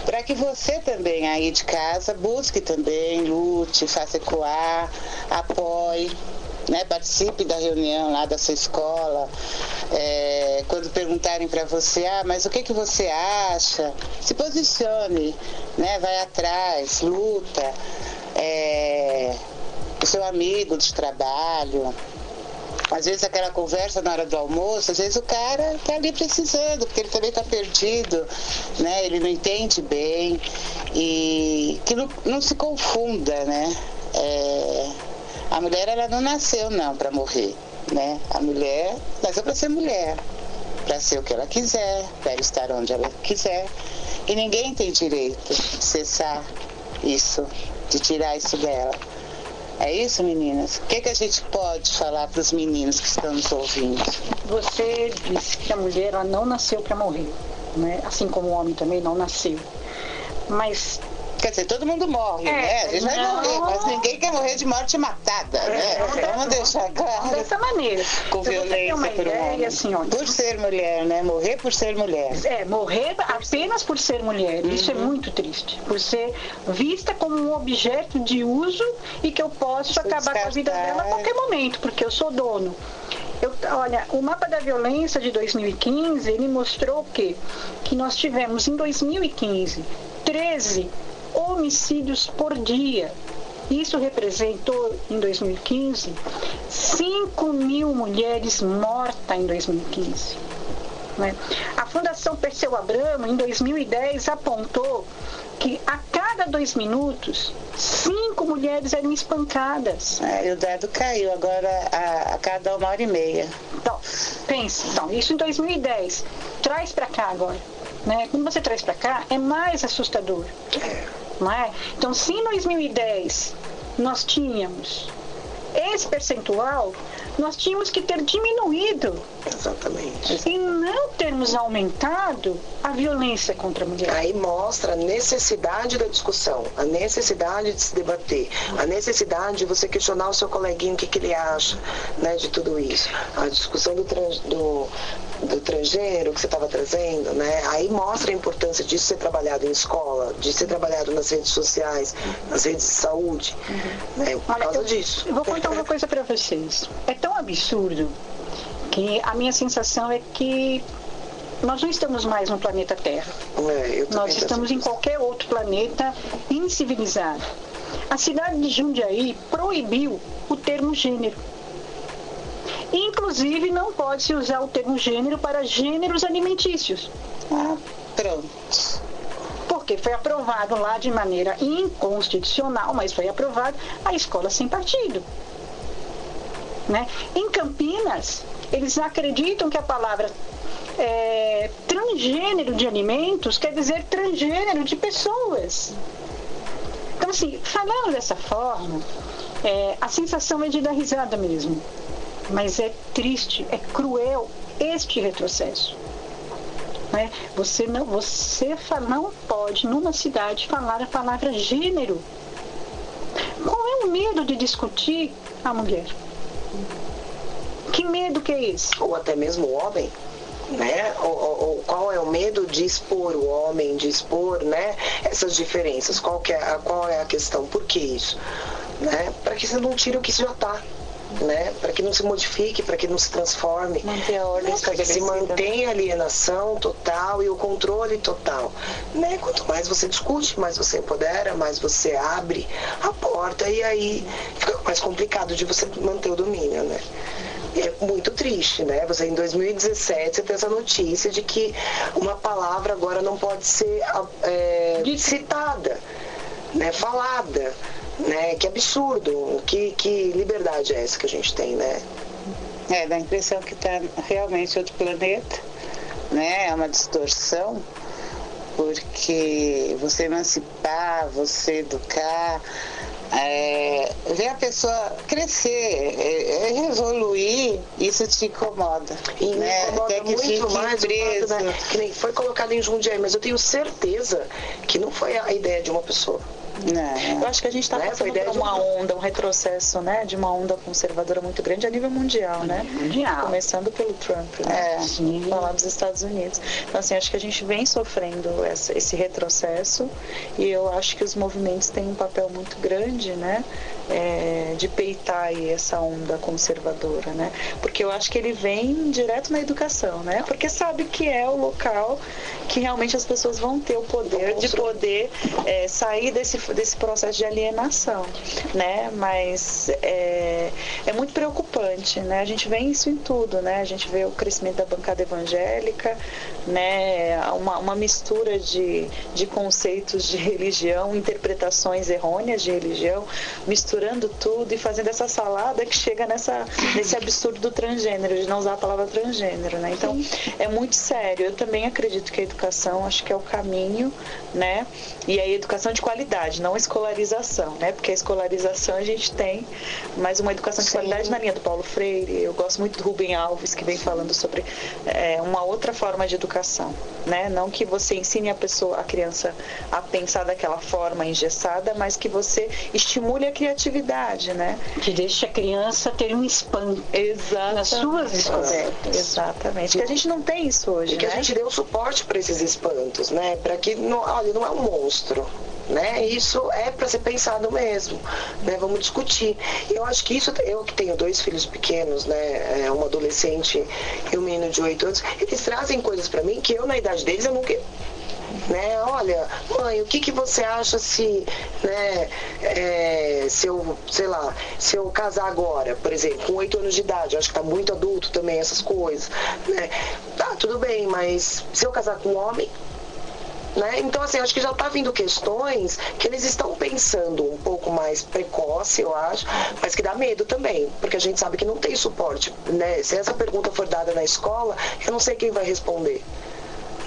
para que você também aí de casa busque também, lute, faça ecoar, apoie, né? Participe da reunião lá da sua escola. É, quando perguntarem para você, ah, mas o que, que você acha? Se posicione, né? Vai atrás, luta. É, o seu amigo de trabalho, às vezes aquela conversa na hora do almoço, às vezes o cara tá ali precisando, porque ele também está perdido, né? Ele não entende bem. E que não, não se confunda, né? É, a mulher ela não nasceu não para morrer, né? A mulher nasceu para ser mulher, para ser o que ela quiser, para estar onde ela quiser. E ninguém tem direito de cessar isso, de tirar isso dela. É isso, meninas? O que, que a gente pode falar para os meninos que estão nos ouvindo? Você disse que a mulher ela não nasceu para morrer, né? assim como o homem também não nasceu. Mas Quer dizer, todo mundo morre, é, né? A gente vai morrer, mas ninguém quer morrer de morte matada, é, né? É, Vamos deixar claro. Dessa maneira. Com violência uma por ideia, um assim, ó, Por ser mulher, né? Morrer por ser mulher. É, morrer apenas por ser mulher. Uhum. Isso é muito triste. Por ser vista como um objeto de uso e que eu posso acabar descartar. com a vida dela a qualquer momento, porque eu sou dono. Eu, olha, o mapa da violência de 2015, ele mostrou que, que nós tivemos em 2015 13 homicídios por dia. Isso representou, em 2015, 5 mil mulheres mortas em 2015. Né? A Fundação Perseu Abramo, em 2010, apontou que a cada dois minutos, cinco mulheres eram espancadas. É, e o dado caiu agora a, a, cada uma hora e meia. Então, pense, então, isso em 2010. Traz para cá agora. Né? Quando você traz para cá, é mais assustador. Não é? Então, se em 2010 nós tínhamos esse percentual, nós tínhamos que ter diminuído. Exatamente. E não termos aumentado a violência contra a mulher. Aí mostra a necessidade da discussão, a necessidade de se debater, a necessidade de você questionar o seu coleguinho o que, que ele acha né, de tudo isso. A discussão do, trans, do, do transgênero que você estava trazendo, né? Aí mostra a importância disso ser trabalhado em escola, de ser trabalhado nas redes sociais, nas redes de saúde, uhum. né? Por Olha, causa eu, disso. Eu vou contar uma coisa para vocês. É tão absurdo que a minha sensação é que nós não estamos mais no planeta Terra. É, nós estamos em qualquer outro planeta incivilizado. A cidade de Jundiaí proibiu o termo gênero. Inclusive, não pode-se usar o termo gênero para gêneros alimentícios. Ah, pronto. Porque foi aprovado lá de maneira inconstitucional, mas foi aprovado a escola sem partido. Né? Em Campinas, eles acreditam que a palavra é, transgênero de alimentos quer dizer transgênero de pessoas. Então, assim, falando dessa forma, é, a sensação é de dar risada mesmo. Mas é triste, é cruel este retrocesso. Né? Você, não, você não pode, numa cidade, falar a palavra gênero. Qual é o medo de discutir a mulher? Que medo que é esse? Ou até mesmo o homem. Né? Ou, ou, qual é o medo de expor o homem, de expor né, essas diferenças? Qual, que é, qual é a questão? Por que isso? Né? Para que você não tire o que já está né? Para que não se modifique, para que não se transforme. Manter a ordem Para que se mantenha a alienação total e o controle total. Né? Quanto mais você discute, mais você empodera, mais você abre a porta e aí fica mais complicado de você manter o domínio, né? É muito triste, né? Você em 2017 você tem essa notícia de que uma palavra agora não pode ser é, citada, né? Falada. Né? Que absurdo, que, que liberdade é essa que a gente tem, né? É, dá a impressão que está realmente outro planeta, né? É uma distorção, porque você emancipar, você educar, é, ver a pessoa crescer, é, é evoluir, isso te incomoda. E né? incomoda Até que muito mais preso. Fato, né? Que nem foi colocado em Jundiaí, mas eu tenho certeza que não foi a ideia de uma pessoa. Não. Eu acho que a gente está né? passando por uma onda, um retrocesso, né, de uma onda conservadora muito grande a nível mundial, né? Mundial. Começando pelo Trump, né? É. Falar dos Estados Unidos. Então, assim, acho que a gente vem sofrendo essa, esse retrocesso e eu acho que os movimentos têm um papel muito grande, né? É, de peitar essa onda conservadora, né? Porque eu acho que ele vem direto na educação, né? Porque sabe que é o local que realmente as pessoas vão ter o poder de poder é, sair desse, desse processo de alienação, né? Mas é, é muito preocupante, né? A gente vê isso em tudo, né? A gente vê o crescimento da bancada evangélica, né? Uma, uma mistura de, de conceitos de religião, interpretações errôneas de religião, misturando tudo e fazendo essa salada que chega nessa, nesse absurdo do transgênero, de não usar a palavra transgênero, né? Então, é muito sério. Eu também acredito que a educação, acho que é o caminho, né? E aí educação de qualidade, não escolarização, né? Porque a escolarização a gente tem, mas uma educação de Sim. qualidade na linha do Paulo Freire. Eu gosto muito do Rubem Alves, que vem falando sobre é, uma outra forma de educação, né? Não que você ensine a pessoa, a criança, a pensar daquela forma engessada, mas que você estimule a criatividade, né? Que deixe a criança ter um espanto Exatamente. nas suas descobertas. Exatamente. Que a gente não tem isso hoje, e que né? a gente deu suporte para esses espantos, né? Para que, não, olha, não é um monstro, né? Isso é para ser pensado mesmo, né? Vamos discutir. Eu acho que isso, eu que tenho dois filhos pequenos, né? É, uma adolescente e um menino de 8 anos, eles trazem coisas para mim que eu na idade deles eu nunca né? Olha, mãe, o que, que você acha se, né, é, se eu, sei lá, se eu casar agora, por exemplo, com oito anos de idade, acho que tá muito adulto também essas coisas, né? Tá, tudo bem, mas se eu casar com um homem, né? Então, assim, acho que já está vindo questões que eles estão pensando um pouco mais precoce, eu acho, mas que dá medo também, porque a gente sabe que não tem suporte. Né? Se essa pergunta for dada na escola, eu não sei quem vai responder.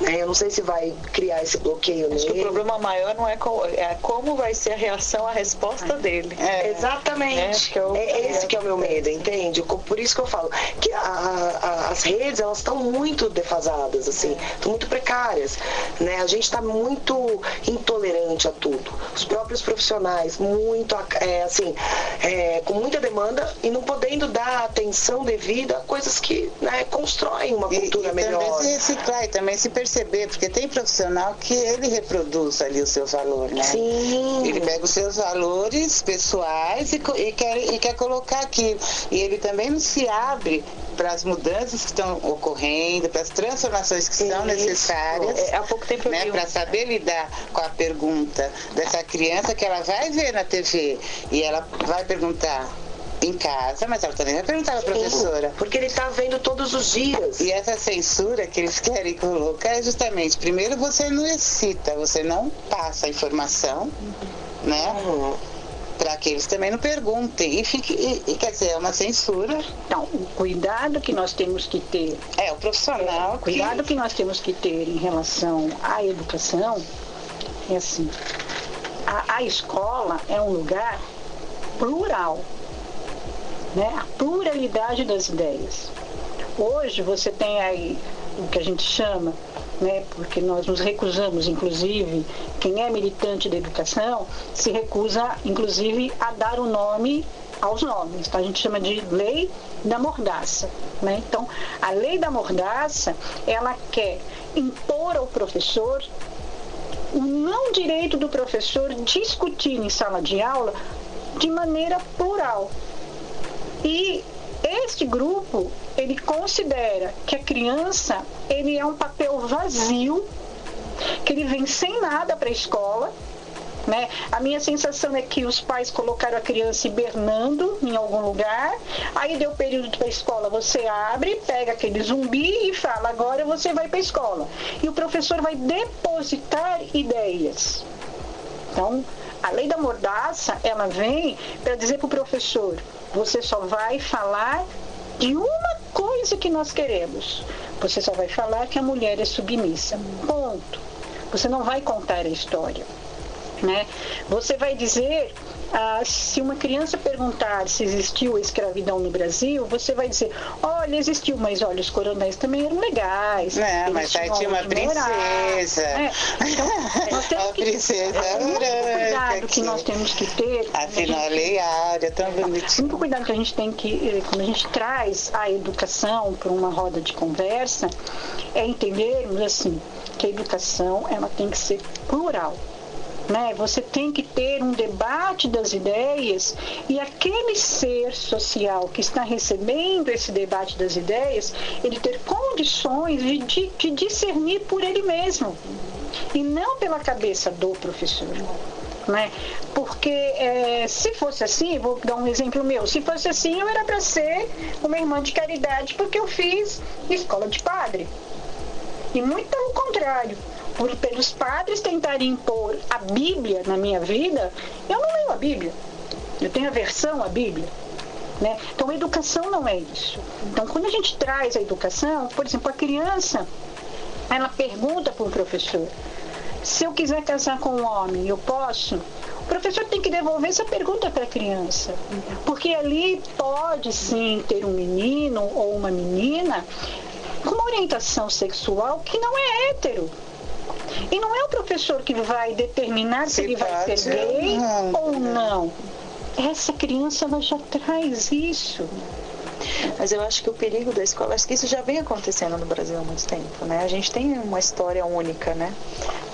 É, eu não sei se vai criar esse bloqueio Acho nele. que o problema maior não é, co é como vai ser a reação, a resposta é. dele. É, Exatamente. É, eu, é esse que é o meu medo, entende? Por isso que eu falo que a, a, as redes elas estão muito defasadas, assim, estão muito precárias. Né? A gente está muito intolerante a tudo. Os próprios profissionais, muito é, assim, é, com muita demanda e não podendo dar atenção devida a coisas que né, constroem uma cultura e, e melhor. Também se reciclar e também se perceber, porque tem profissional que ele reproduz ali o seu valor, né? Sim. Ele pega os seus valores pessoais e, e, quer, e quer colocar aquilo. E ele também não se abre para as mudanças que estão ocorrendo, para as transformações que são necessárias. É, há pouco tempo né, Para saber lidar com a pergunta dessa criança que ela vai ver na TV e ela vai perguntar em casa, mas ela também vai perguntar à professora. Porque ele está vendo todos os dias. E essa censura que eles querem colocar é justamente, primeiro você não excita, você não passa a informação, né? Uhum. Para que eles também não perguntem. E, fique, e, e, quer dizer, é uma censura. Então, o cuidado que nós temos que ter. É, o profissional. É, o cuidado que... que nós temos que ter em relação à educação é assim. A, a escola é um lugar plural né? a pluralidade das ideias. Hoje você tem aí o que a gente chama, né, porque nós nos recusamos, inclusive, quem é militante da educação se recusa, inclusive, a dar o nome aos nomes. Então, a gente chama de lei da mordaça. Né? Então, a lei da mordaça, ela quer impor ao professor o não direito do professor discutir em sala de aula de maneira plural. E este grupo, ele considera que a criança, ele é um papel vazio, que ele vem sem nada para a escola, né? A minha sensação é que os pais colocaram a criança hibernando em algum lugar, aí deu período para a escola, você abre, pega aquele zumbi e fala, agora você vai para a escola. E o professor vai depositar ideias. Então, a lei da mordaça, ela vem para dizer para o professor, você só vai falar de uma coisa que nós queremos. Você só vai falar que a mulher é submissa. Ponto. Você não vai contar a história. Né? Você vai dizer ah, se uma criança perguntar se existiu a escravidão no Brasil, você vai dizer, olha, existiu, mas olha, os coronéis também eram legais. Não, mas aí tinha uma princesa. É. Então, [LAUGHS] nós temos a princesa é, cuidado que nós temos que ter. Afinal, a lei área, tão bonitinho. Muito cuidado que a gente tem que, eh, quando a gente traz a educação para uma roda de conversa, é entendermos assim, que a educação ela tem que ser plural. Né? Você tem que ter um debate das ideias e aquele ser social que está recebendo esse debate das ideias, ele ter condições de, de, de discernir por ele mesmo e não pela cabeça do professor. Né? Porque é, se fosse assim, vou dar um exemplo meu, se fosse assim, eu era para ser uma irmã de caridade porque eu fiz escola de padre. E muito pelo contrário, por, pelos padres tentarem impor a Bíblia na minha vida, eu não leio a Bíblia. Eu tenho aversão à Bíblia. Né? Então, a educação não é isso. Então, quando a gente traz a educação, por exemplo, a criança, ela pergunta para o professor: se eu quiser casar com um homem, eu posso? O professor tem que devolver essa pergunta para a criança. Porque ali pode sim ter um menino ou uma menina com uma orientação sexual que não é hétero. E não é o professor que vai determinar se, se ele vai ser gay ou não. Essa criança ela já traz isso. Mas eu acho que o perigo da escola, acho que isso já vem acontecendo no Brasil há muito tempo, né? A gente tem uma história única, né?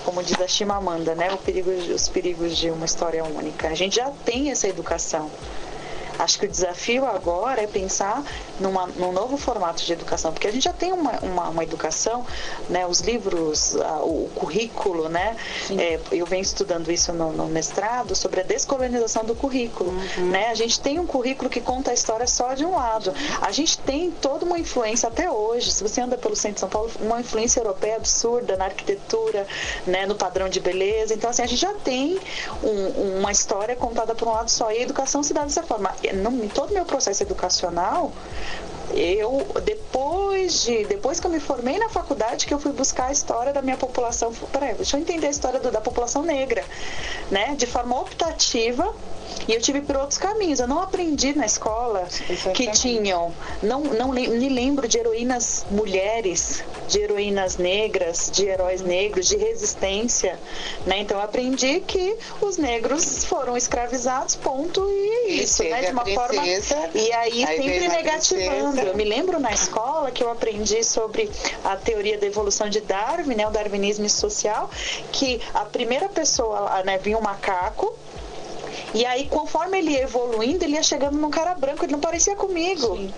Como diz a Chimamanda, né? O perigo, os perigos de uma história única. A gente já tem essa educação. Acho que o desafio agora é pensar numa, num novo formato de educação, porque a gente já tem uma, uma, uma educação, né, os livros, a, o currículo, né? É, eu venho estudando isso no, no, mestrado sobre a descolonização do currículo. Uhum. Né? A gente tem um currículo que conta a história só de um lado. A gente tem toda uma influência até hoje, se você anda pelo centro de São Paulo, uma influência europeia absurda na arquitetura, né, no padrão de beleza. Então, assim, a gente já tem um, uma história contada por um lado só. E a educação se dá dessa forma no, em todo o meu processo educacional, eu depois de depois que eu me formei na faculdade que eu fui buscar a história da minha população peraí, deixa eu entender a história do, da população negra né? De forma optativa e eu tive por outros caminhos. Eu não aprendi na escola que tinham, não, não me lembro de heroínas mulheres, de heroínas negras, de heróis negros, de resistência. Né? Então eu aprendi que os negros foram escravizados, ponto, e é isso, né? De uma forma. E aí, aí sempre negativando. Eu me lembro na escola que eu aprendi sobre a teoria da evolução de Darwin, né? o darwinismo social, que a primeira pessoa, né, vinha um macaco e aí, conforme ele ia evoluindo, ele ia chegando num cara branco, ele não parecia comigo. Sim.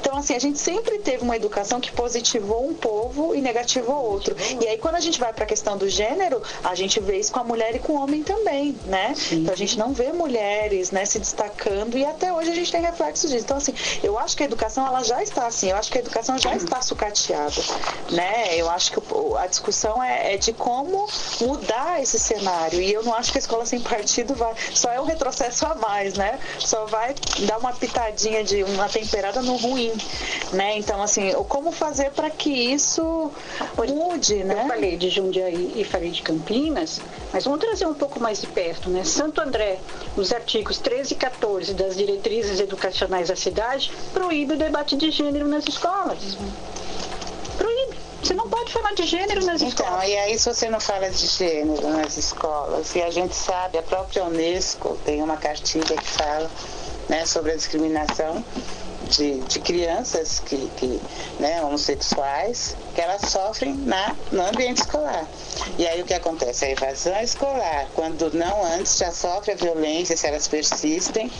Então, assim, a gente sempre teve uma educação que positivou um povo e negativou outro. E aí, quando a gente vai para a questão do gênero, a gente vê isso com a mulher e com o homem também, né? Sim. Então, a gente não vê mulheres, né, se destacando e até hoje a gente tem reflexos disso. Então, assim, eu acho que a educação, ela já está assim, eu acho que a educação já está sucateada, né? Eu acho que a discussão é, é de como mudar esse cenário. E eu não acho que a escola sem partido vai. Só é um retrocesso a mais, né? Só vai dar uma pitadinha de uma temperada no ruim, né? Então, assim, como fazer para que isso mude, né? Eu falei de Jundiaí e falei de Campinas, mas vamos trazer um pouco mais de perto, né? Santo André, os artigos 13 e 14 das diretrizes educacionais da cidade proíbe o debate de gênero nas escolas. Proíbe. Você não pode falar de gênero nas então, escolas. Então, e aí se você não fala de gênero nas escolas, e a gente sabe, a própria Unesco tem uma cartilha que fala né, sobre a discriminação de, de crianças que, que, né, homossexuais que elas sofrem na, no ambiente escolar. E aí o que acontece? A evasão escolar, quando não antes já sofre a violência, se elas persistem,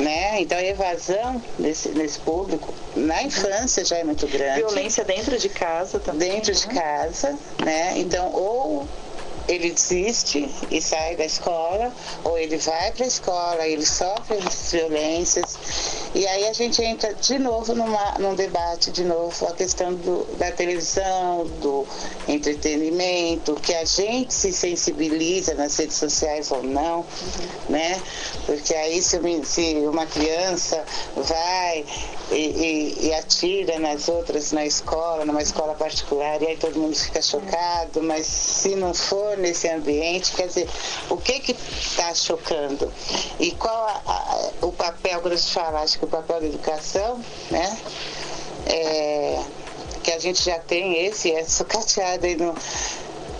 né? Então a evasão desse, desse público na infância já é muito grande. Violência dentro de casa também. Dentro né? de casa, né? Então, ou ele desiste e sai da escola, ou ele vai para a escola, ele sofre as violências, e aí a gente entra de novo numa, num debate, de novo, a questão do, da televisão, do entretenimento, que a gente se sensibiliza nas redes sociais ou não, uhum. né? Porque aí se, se uma criança vai e, e, e, atira nas outras na escola, numa escola particular, e aí todo mundo fica chocado, mas se não for nesse ambiente, quer dizer, o que que está chocando? E qual a, a, o papel, quando se fala, acho que o papel da educação, né? É, que a gente já tem esse, é sucateado aí no,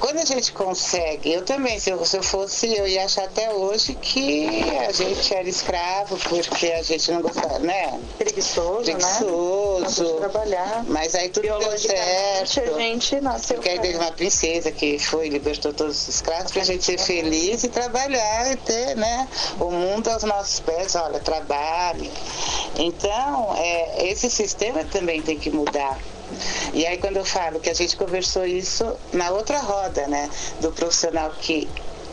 quando a gente consegue, eu também, se eu, se eu fosse, eu ia achar até hoje que a gente era escravo porque a gente não gostava, né? Preguiçoso, Preguiçoso. né? trabalhar. Mas aí tudo deu certo. a gente nasceu. Porque aí teve uma princesa que foi e libertou todos os escravos pra gente ser feliz e trabalhar e ter, né? O mundo aos nossos pés, olha, trabalhe. Então, é, esse sistema também tem que mudar. E aí quando eu falo que a gente conversou isso na outra roda, né? Do profissional que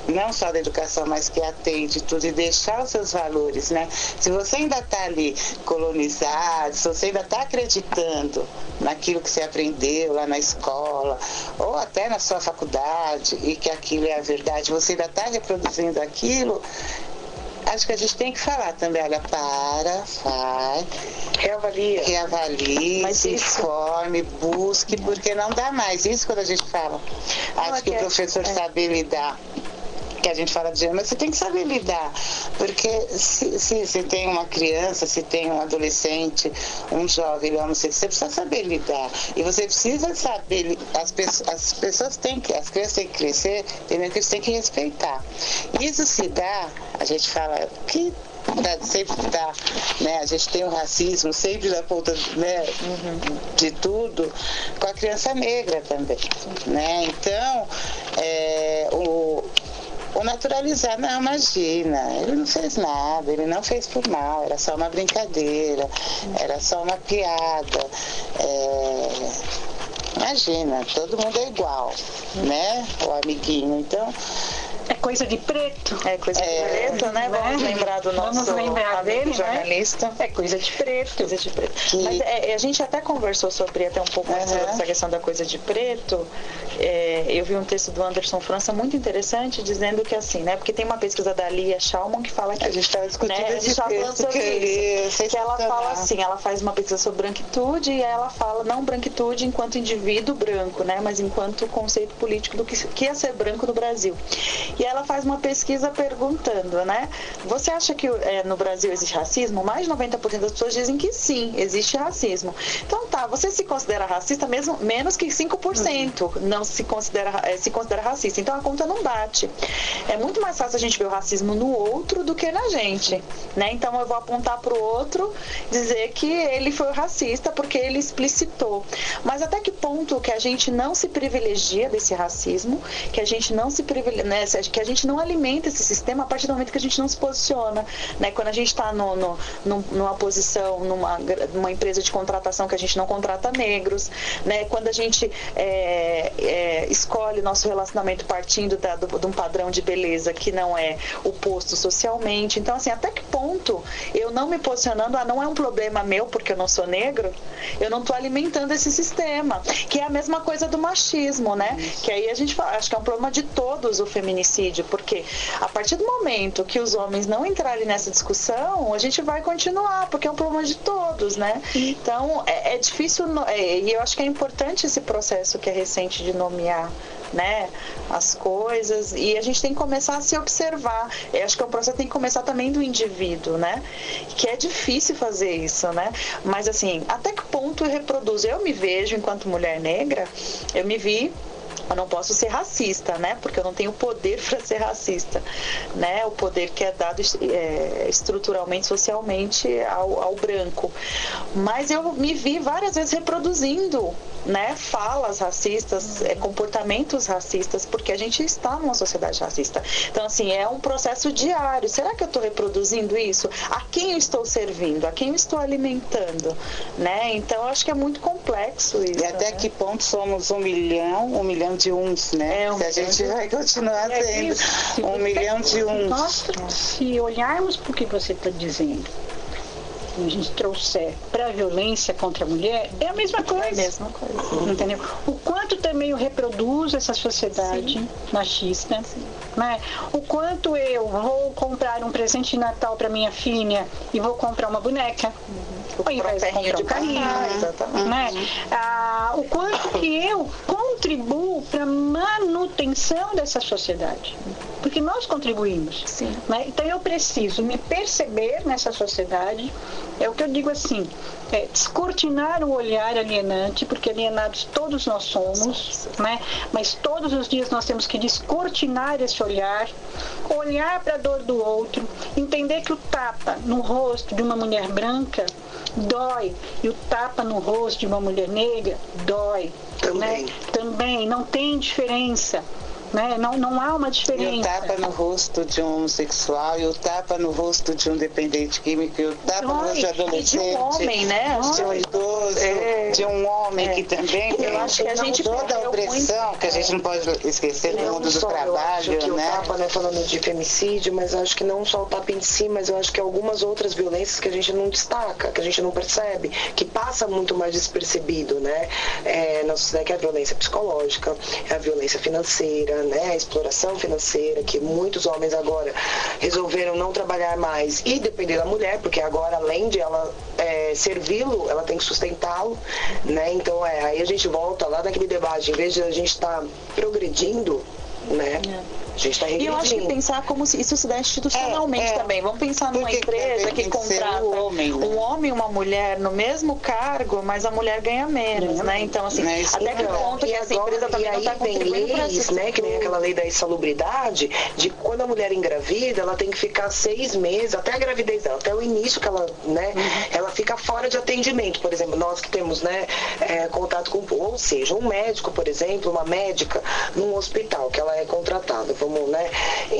não só da educação, mas que atende tudo e deixar os seus valores, né? Se você ainda está ali colonizado, se você ainda está acreditando naquilo que você aprendeu lá na escola, ou até na sua faculdade, e que aquilo é a verdade, você ainda está reproduzindo aquilo, acho que a gente tem que falar também, olha, para, vai, reavalia, reavalie, Mas se isso... informe, busque, porque não dá mais. Isso quando a gente fala. Acho não, que, que o professor é. sabe lidar que a gente fala de gênero, mas você tem que saber lidar. Porque se, se, se tem uma criança, se tem um adolescente, um jovem, você, você precisa saber lidar. E você precisa saber, as, pessoas, as pessoas têm que, as crianças têm que crescer, entendeu? que eles têm que respeitar. Isso se dá, a gente fala que sempre está, né, a gente tem o racismo sempre na ponta né, de tudo, com a criança negra também. Né? Então, é, o, o naturalizar, não, imagina, ele não fez nada, ele não fez por mal, era só uma brincadeira, era só uma piada. É, imagina, todo mundo é igual, né? O amiguinho. Então, é coisa de preto. É coisa de é, preto, né? Vamos né? lembrar do nosso Vamos lembrar dele, né? jornalista. Né? É coisa de preto. Coisa de preto. Que... Mas é, a gente até conversou sobre até um pouco uhum. essa questão da coisa de preto. É, eu vi um texto do Anderson França muito interessante dizendo que assim, né? Porque tem uma pesquisa da Lia Schaumann que fala que a gente estava discutindo né, a gente tá falando sobre isso, que ela fala assim, ela faz uma pesquisa sobre branquitude e ela fala não branquitude enquanto indivíduo branco, né? Mas enquanto conceito político do que, que é ser branco no Brasil. E ela faz uma pesquisa perguntando, né? Você acha que é, no Brasil existe racismo? Mais de 90% das pessoas dizem que sim, existe racismo. Então tá, você se considera racista mesmo menos que 5% uhum. não se considera, é, se considera racista. Então a conta não bate. É muito mais fácil a gente ver o racismo no outro do que na gente, né? Então eu vou apontar para o outro, dizer que ele foi racista porque ele explicitou. Mas até que ponto que a gente não se privilegia desse racismo, que a gente não se privilegia, né, que a gente não alimenta esse sistema a partir do momento que a gente não se posiciona. Né? Quando a gente está no, no, numa posição, numa, numa empresa de contratação que a gente não contrata negros, né? quando a gente é, é, escolhe nosso relacionamento partindo da, do, de um padrão de beleza que não é o posto socialmente. Então, assim, até que ponto eu não me posicionando, ah, não é um problema meu porque eu não sou negro, eu não estou alimentando esse sistema, que é a mesma coisa do machismo, né? Que aí a gente fala, acho que é um problema de todos o feminicídio, porque a partir do momento que os homens não entrarem nessa discussão, a gente vai continuar, porque é um problema de todos, né? Então, é, é difícil, é, e eu acho que é importante esse processo que é recente de nomear né, as coisas e a gente tem que começar a se observar. Eu acho que o processo tem que começar também do indivíduo, né? Que é difícil fazer isso, né? Mas assim, até que ponto eu reproduzo? Eu me vejo enquanto mulher negra, eu me vi eu não posso ser racista, né? Porque eu não tenho poder [LAUGHS] para ser racista, né? O poder que é dado é, estruturalmente, socialmente ao, ao, branco. Mas eu me vi várias vezes reproduzindo, né? Falas racistas, é, comportamentos racistas, porque a gente está numa sociedade racista. Então, assim, é um processo diário. Será que eu estou reproduzindo isso? A quem eu estou servindo? A quem eu estou alimentando? Né? Então, acho que é muito complexo isso. E até né? que ponto somos um milhão, um milhão de uns, né? É, um Se a gente vai continuar é tendo um milhão de uns. Nós, se olharmos para o que você está dizendo, a gente trouxer para a violência contra a mulher, é a mesma coisa. É a mesma coisa. Entendeu? O quanto também eu reproduzo essa sociedade Sim. machista. Sim. Né? O quanto eu vou comprar um presente de Natal para minha filha e vou comprar uma boneca. Uhum. Ao invés de comprar um carrinho. Ah, né? Ah, o quanto que eu contribuo para a manutenção dessa sociedade. Porque nós contribuímos. Né? Então eu preciso me perceber nessa sociedade É o que eu digo assim, é, descortinar o olhar alienante, porque alienados todos nós somos, né? mas todos os dias nós temos que descortinar esse olhar, olhar para a dor do outro, entender que o tapa no rosto de uma mulher branca dói, e o tapa no rosto de uma mulher negra dói. Também. Né? Também, não tem diferença. Né? Não, não há uma diferença. E o tapa no rosto de um homossexual, e o tapa no rosto de um dependente químico, e o tapa no rosto de um adolescente. de um homem, né? De um idoso, é, de um homem é. que também eu tem acho que a gente toda a opressão, muito, que a gente não pode esquecer no mundo do trabalho, que né? O tapa, né, falando de femicídio, mas acho que não só o tapa em si, mas eu acho que algumas outras violências que a gente não destaca, que a gente não percebe, que passa muito mais despercebido, né? É, na sociedade, que é a violência psicológica, é a violência financeira, né, a exploração financeira, que muitos homens agora resolveram não trabalhar mais e depender da mulher, porque agora, além de ela é, servi-lo, ela tem que sustentá-lo, né? Então, é, aí a gente volta lá naquele debate, em vez de a gente estar tá progredindo, né? É a gente está E eu acho que pensar como se isso se dá institucionalmente é, é. também. Vamos pensar numa Porque empresa que contrata um homem, né? um homem e uma mulher no mesmo cargo, mas a mulher ganha menos, né? Então, assim, é até que ponto que essa empresa também não está contribuindo para leis, né? Que nem aquela lei da insalubridade, de quando a mulher engravida, ela tem que ficar seis meses, até a gravidez dela, até o início que ela, né? Uhum. Ela fica fora de atendimento. Por exemplo, nós que temos, né? É, contato com, ou seja, um médico, por exemplo, uma médica num hospital que ela é contratada como, né,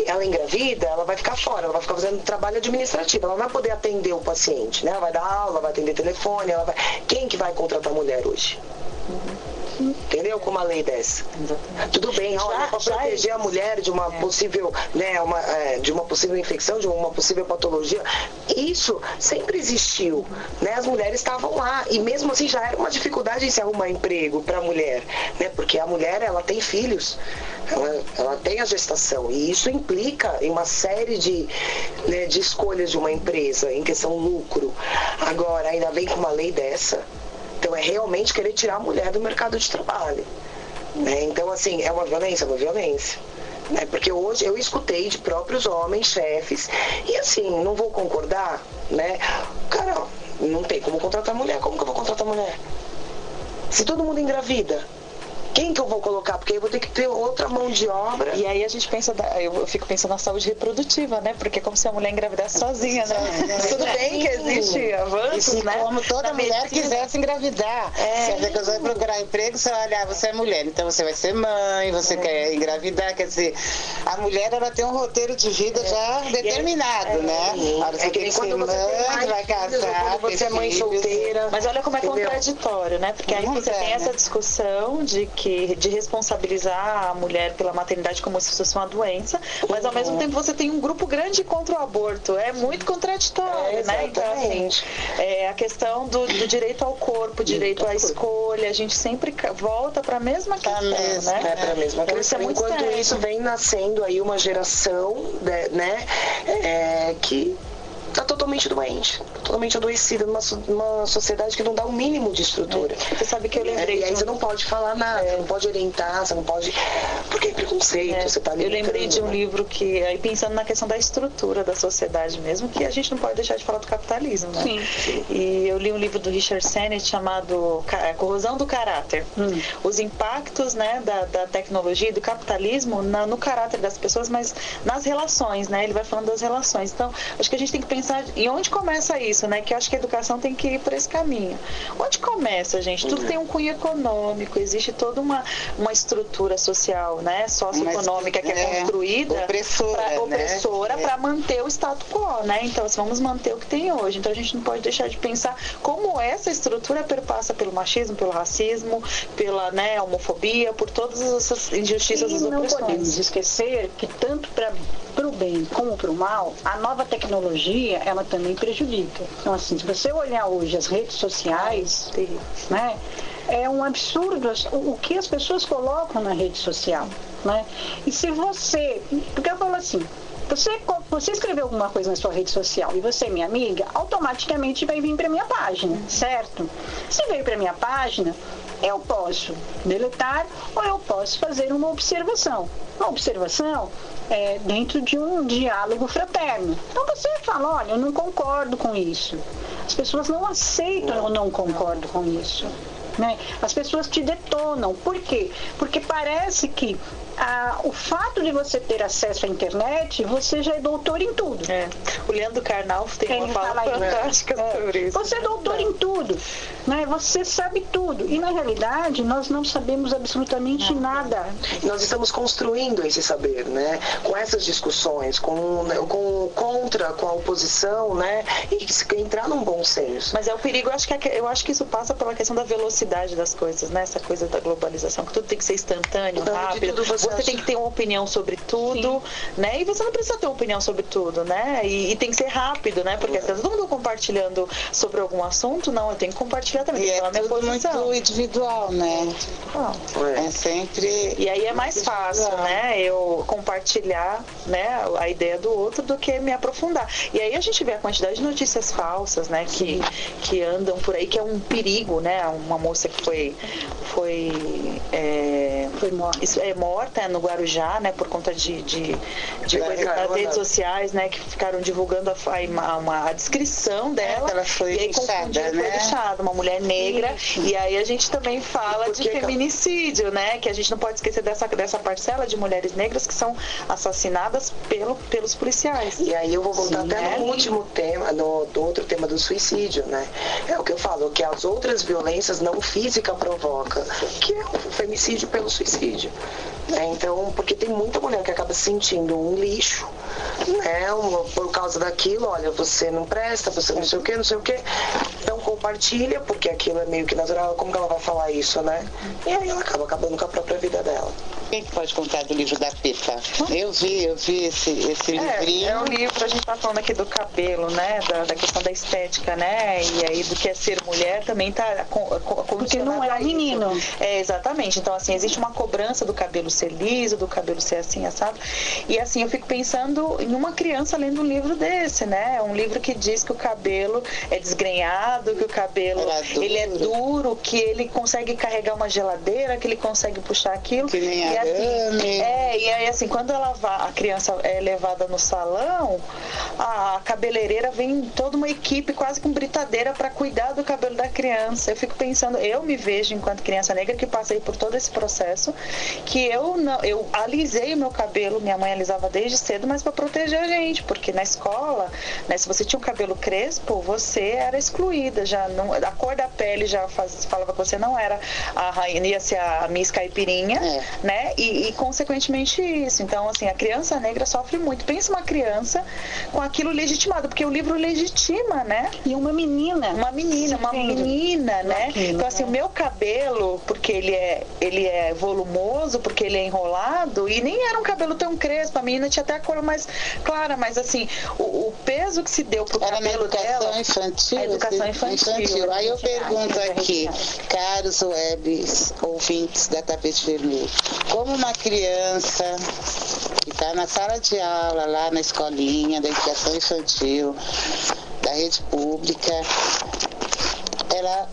ela engravida, ela vai ficar fora, ela vai ficar fazendo trabalho administrativo, ela não vai poder atender o paciente, né? Ela vai dar aula, vai atender telefone, ela vai... Quem que vai contratar mulher hoje? Uhum. Entendeu? Com uma lei dessa. Exatamente. Tudo bem, olha, para proteger a mulher de uma é. possível, né, uma, é, de uma possível infecção, de uma possível patologia. Isso sempre existiu. Né? As mulheres estavam lá. E mesmo assim já era uma dificuldade em se arrumar emprego para a mulher. Né? Porque a mulher ela tem filhos. Ela, ela tem a gestação. E isso implica em uma série de, né, de escolhas de uma empresa em questão lucro. Agora, ainda vem com uma lei dessa. Então é realmente querer tirar a mulher do mercado de trabalho. Né? Então, assim, é uma violência? É uma violência. Né? Porque hoje eu escutei de próprios homens, chefes, e assim, não vou concordar, né? Cara, não tem como contratar mulher. Como que eu vou contratar mulher? Se todo mundo engravida, quem que eu vou colocar? Porque eu vou ter que ter outra mão de obra. E aí a gente pensa, eu fico pensando na saúde reprodutiva, né? Porque é como se a mulher engravidasse sozinha, né? [LAUGHS] Tudo bem que existe avanços, né? Como toda mulher medicina. quisesse engravidar. É. Se você vai procurar emprego, você vai olhar, você é mulher, então você vai ser mãe, você é. quer engravidar, quer dizer, a mulher ela tem um roteiro de vida é. já determinado, é. né? Olha, você é tem que ser mãe, vai casar, você é mãe solteira. Mas olha como é entendeu? contraditório, né? Porque aí você tem essa discussão de que que de responsabilizar a mulher pela maternidade como se fosse uma doença, mas ao mesmo uhum. tempo você tem um grupo grande contra o aborto. É muito contraditório, é, né? Então, assim, é a questão do, do direito ao corpo, direito à escolha, a gente sempre volta para a mesma questão, mesma, né? É para a mesma então, questão. É Enquanto sério. isso vem nascendo aí uma geração, né, é, que está totalmente doente, totalmente adoecida numa, numa sociedade que não dá o um mínimo de estrutura. É. Você sabe que eu lembrei. É, e aí você não pode falar nada, é. você não pode orientar, você não pode. Porque é preconceito, é. você está Eu lembrei de um né? livro que, aí pensando na questão da estrutura da sociedade mesmo, que a gente não pode deixar de falar do capitalismo, né? Sim. E eu li um livro do Richard Sennett chamado é, Corrosão do Caráter. Hum. Os impactos né, da, da tecnologia e do capitalismo na, no caráter das pessoas, mas nas relações, né? Ele vai falando das relações. Então, acho que a gente tem que pensar pensar e onde começa isso, né? Que eu acho que a educação tem que ir por esse caminho. Onde começa, gente? Tudo tem um cunho econômico, existe toda uma, uma estrutura social, né? Socioeconômica que é, é construída opressora, pra, né? opressora para é. manter o status quo, né? Então, assim, vamos manter o que tem hoje. Então a gente não pode deixar de pensar como essa estrutura perpassa pelo machismo, pelo racismo, pela né, homofobia, por todas essas injustiças e não podemos esquecer que tanto para o bem como para o mal, a nova tecnologia ela também prejudica. Então, assim, se você olhar hoje as redes sociais, né, é um absurdo o que as pessoas colocam na rede social. Né? E se você. Porque eu falo assim, você, você escreveu alguma coisa na sua rede social e você é minha amiga, automaticamente vai vir para minha página, certo? Se veio para minha página, eu posso deletar ou eu posso fazer uma observação. Uma observação é, dentro de um diálogo fraterno. Então você fala, olha, eu não concordo com isso. As pessoas não aceitam ou não concordam com isso. Né? As pessoas te detonam. Por quê? Porque parece que a, o fato de você ter acesso à internet, você já é doutor em tudo. É. O Leandro Carnal tem Quem uma fala fantástica é. sobre isso. Você é doutor em tudo, né? Você sabe tudo. E na realidade, nós não sabemos absolutamente não. nada. Nós estamos construindo esse saber, né? Com essas discussões, com, com contra, com a oposição, né? E entrar num bom senso. Mas é o perigo, eu acho que, eu acho que isso passa pela questão da velocidade das coisas, né? Essa coisa da globalização, que tudo tem que ser instantâneo, não, rápido. Você tem que ter uma opinião sobre tudo, Sim. né? E você não precisa ter uma opinião sobre tudo, né? E, e tem que ser rápido, né? Porque se todo mundo compartilhando sobre algum assunto, não, eu tenho que compartilhar também. E é tudo muito individual, né? é. é sempre. E aí é mais fácil, né? Eu compartilhar, né? A ideia do outro do que me aprofundar. E aí a gente vê a quantidade de notícias falsas, né? Que, que andam por aí, que é um perigo, né? Uma moça que foi foi é, foi morta, é morta até no Guarujá, né, por conta de, de, de coisas nas redes sociais, né, que ficaram divulgando a, a, uma, a descrição dela. É, ela foi e aí né? Foi lixada, uma mulher negra. Sim. E aí a gente também fala de feminicídio, né, que a gente não pode esquecer dessa, dessa parcela de mulheres negras que são assassinadas pelo, pelos policiais. E aí eu vou voltar Sim, até né? no último tema, no, no outro tema do suicídio, né? É o que eu falo, que as outras violências não físicas provocam, que é o femicídio pelo suicídio. Né? Então, porque tem muita mulher que acaba se sentindo um lixo, né? Uma, por causa daquilo, olha, você não presta, você não sei o que, não sei o que. Então compartilha, porque aquilo é meio que natural, como que ela vai falar isso, né? E aí ela acaba acabando com a própria vida dela. Quem pode contar do livro da Peta? Eu vi, eu vi esse, esse é, livrinho. É um livro, a gente tá falando aqui do cabelo, né? Da, da, questão da estética, né? E aí do que é ser mulher também tá Porque não é um menino. É, exatamente. Então, assim, existe uma cobrança do cabelo ser liso, do cabelo ser assim, assado. E assim, eu fico pensando em uma criança lendo um livro desse, né? Um livro que diz que o cabelo é desgrenhado, que o cabelo ele é duro, que ele consegue carregar uma geladeira, que ele consegue puxar aquilo. Que nem e, assim, é, e aí assim, quando ela a criança é levada no salão, a cabeleireira vem toda uma equipe quase com britadeira para cuidar do cabelo da criança. Eu fico pensando, eu me vejo enquanto criança negra que passei por todo esse processo, que eu não, eu alisei o meu cabelo, minha mãe alisava desde cedo, mas para proteger a gente, porque na escola, né, se você tinha um cabelo crespo, você era excluída, já não, a cor da pele já faz, falava que você não era a rainha, ia ser a Miss Caipirinha, é. né? E, e consequentemente isso. Então, assim, a criança negra sofre muito. Pensa uma criança com aquilo legitimado, porque o livro legitima, né? E uma menina. Uma menina, uma menina, né? Então, assim, o meu cabelo, porque ele é, ele é volumoso, porque ele é enrolado, e nem era um cabelo tão crespo, a menina tinha até a cor mais clara, mas assim, o, o peso que se deu pro era cabelo dela. Infantil, a educação infantil. infantil. Aí eu pergunto aqui, caros webs ouvintes da Tapete Vermelho, como uma criança que está na sala de aula, lá na escolinha da educação infantil, da rede pública, ela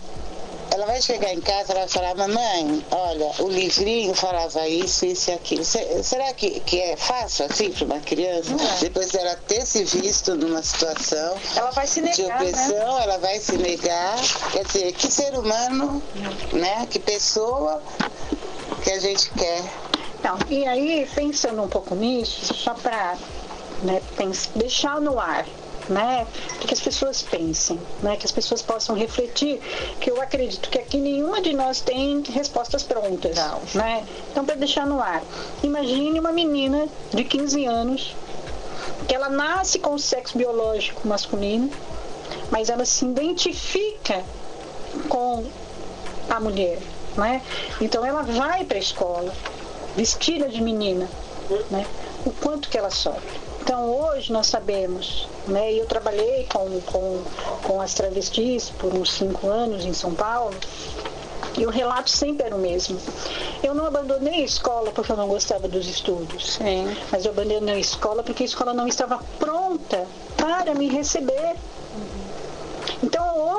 ela vai chegar em casa e vai falar, mamãe, olha, o livrinho falava isso, isso e aquilo. Será que, que é fácil assim para uma criança? É. Depois dela ter se visto numa situação ela vai se negar, de né? opressão, né? ela vai se negar. Quer dizer, que ser humano, né? Que pessoa que a gente quer. Então, e aí, pensando um pouco nisso, só para né, deixar no ar né? Que as pessoas pensem, né? Que as pessoas possam refletir, que eu acredito que aqui nenhuma de nós tem respostas prontas, Não. né? Então, para deixar no ar, imagine uma menina de 15 anos que ela nasce com o sexo biológico masculino, mas ela se identifica com a mulher, né? Então ela vai para a escola vestida de menina, né? O quanto que ela sofre. Então hoje nós sabemos, né, e eu trabalhei com, com, com as travestis por uns cinco anos em São Paulo, e o relato sempre era o mesmo. Eu não abandonei a escola porque eu não gostava dos estudos. Sim. Mas eu abandonei a escola porque a escola não estava pronta para me receber.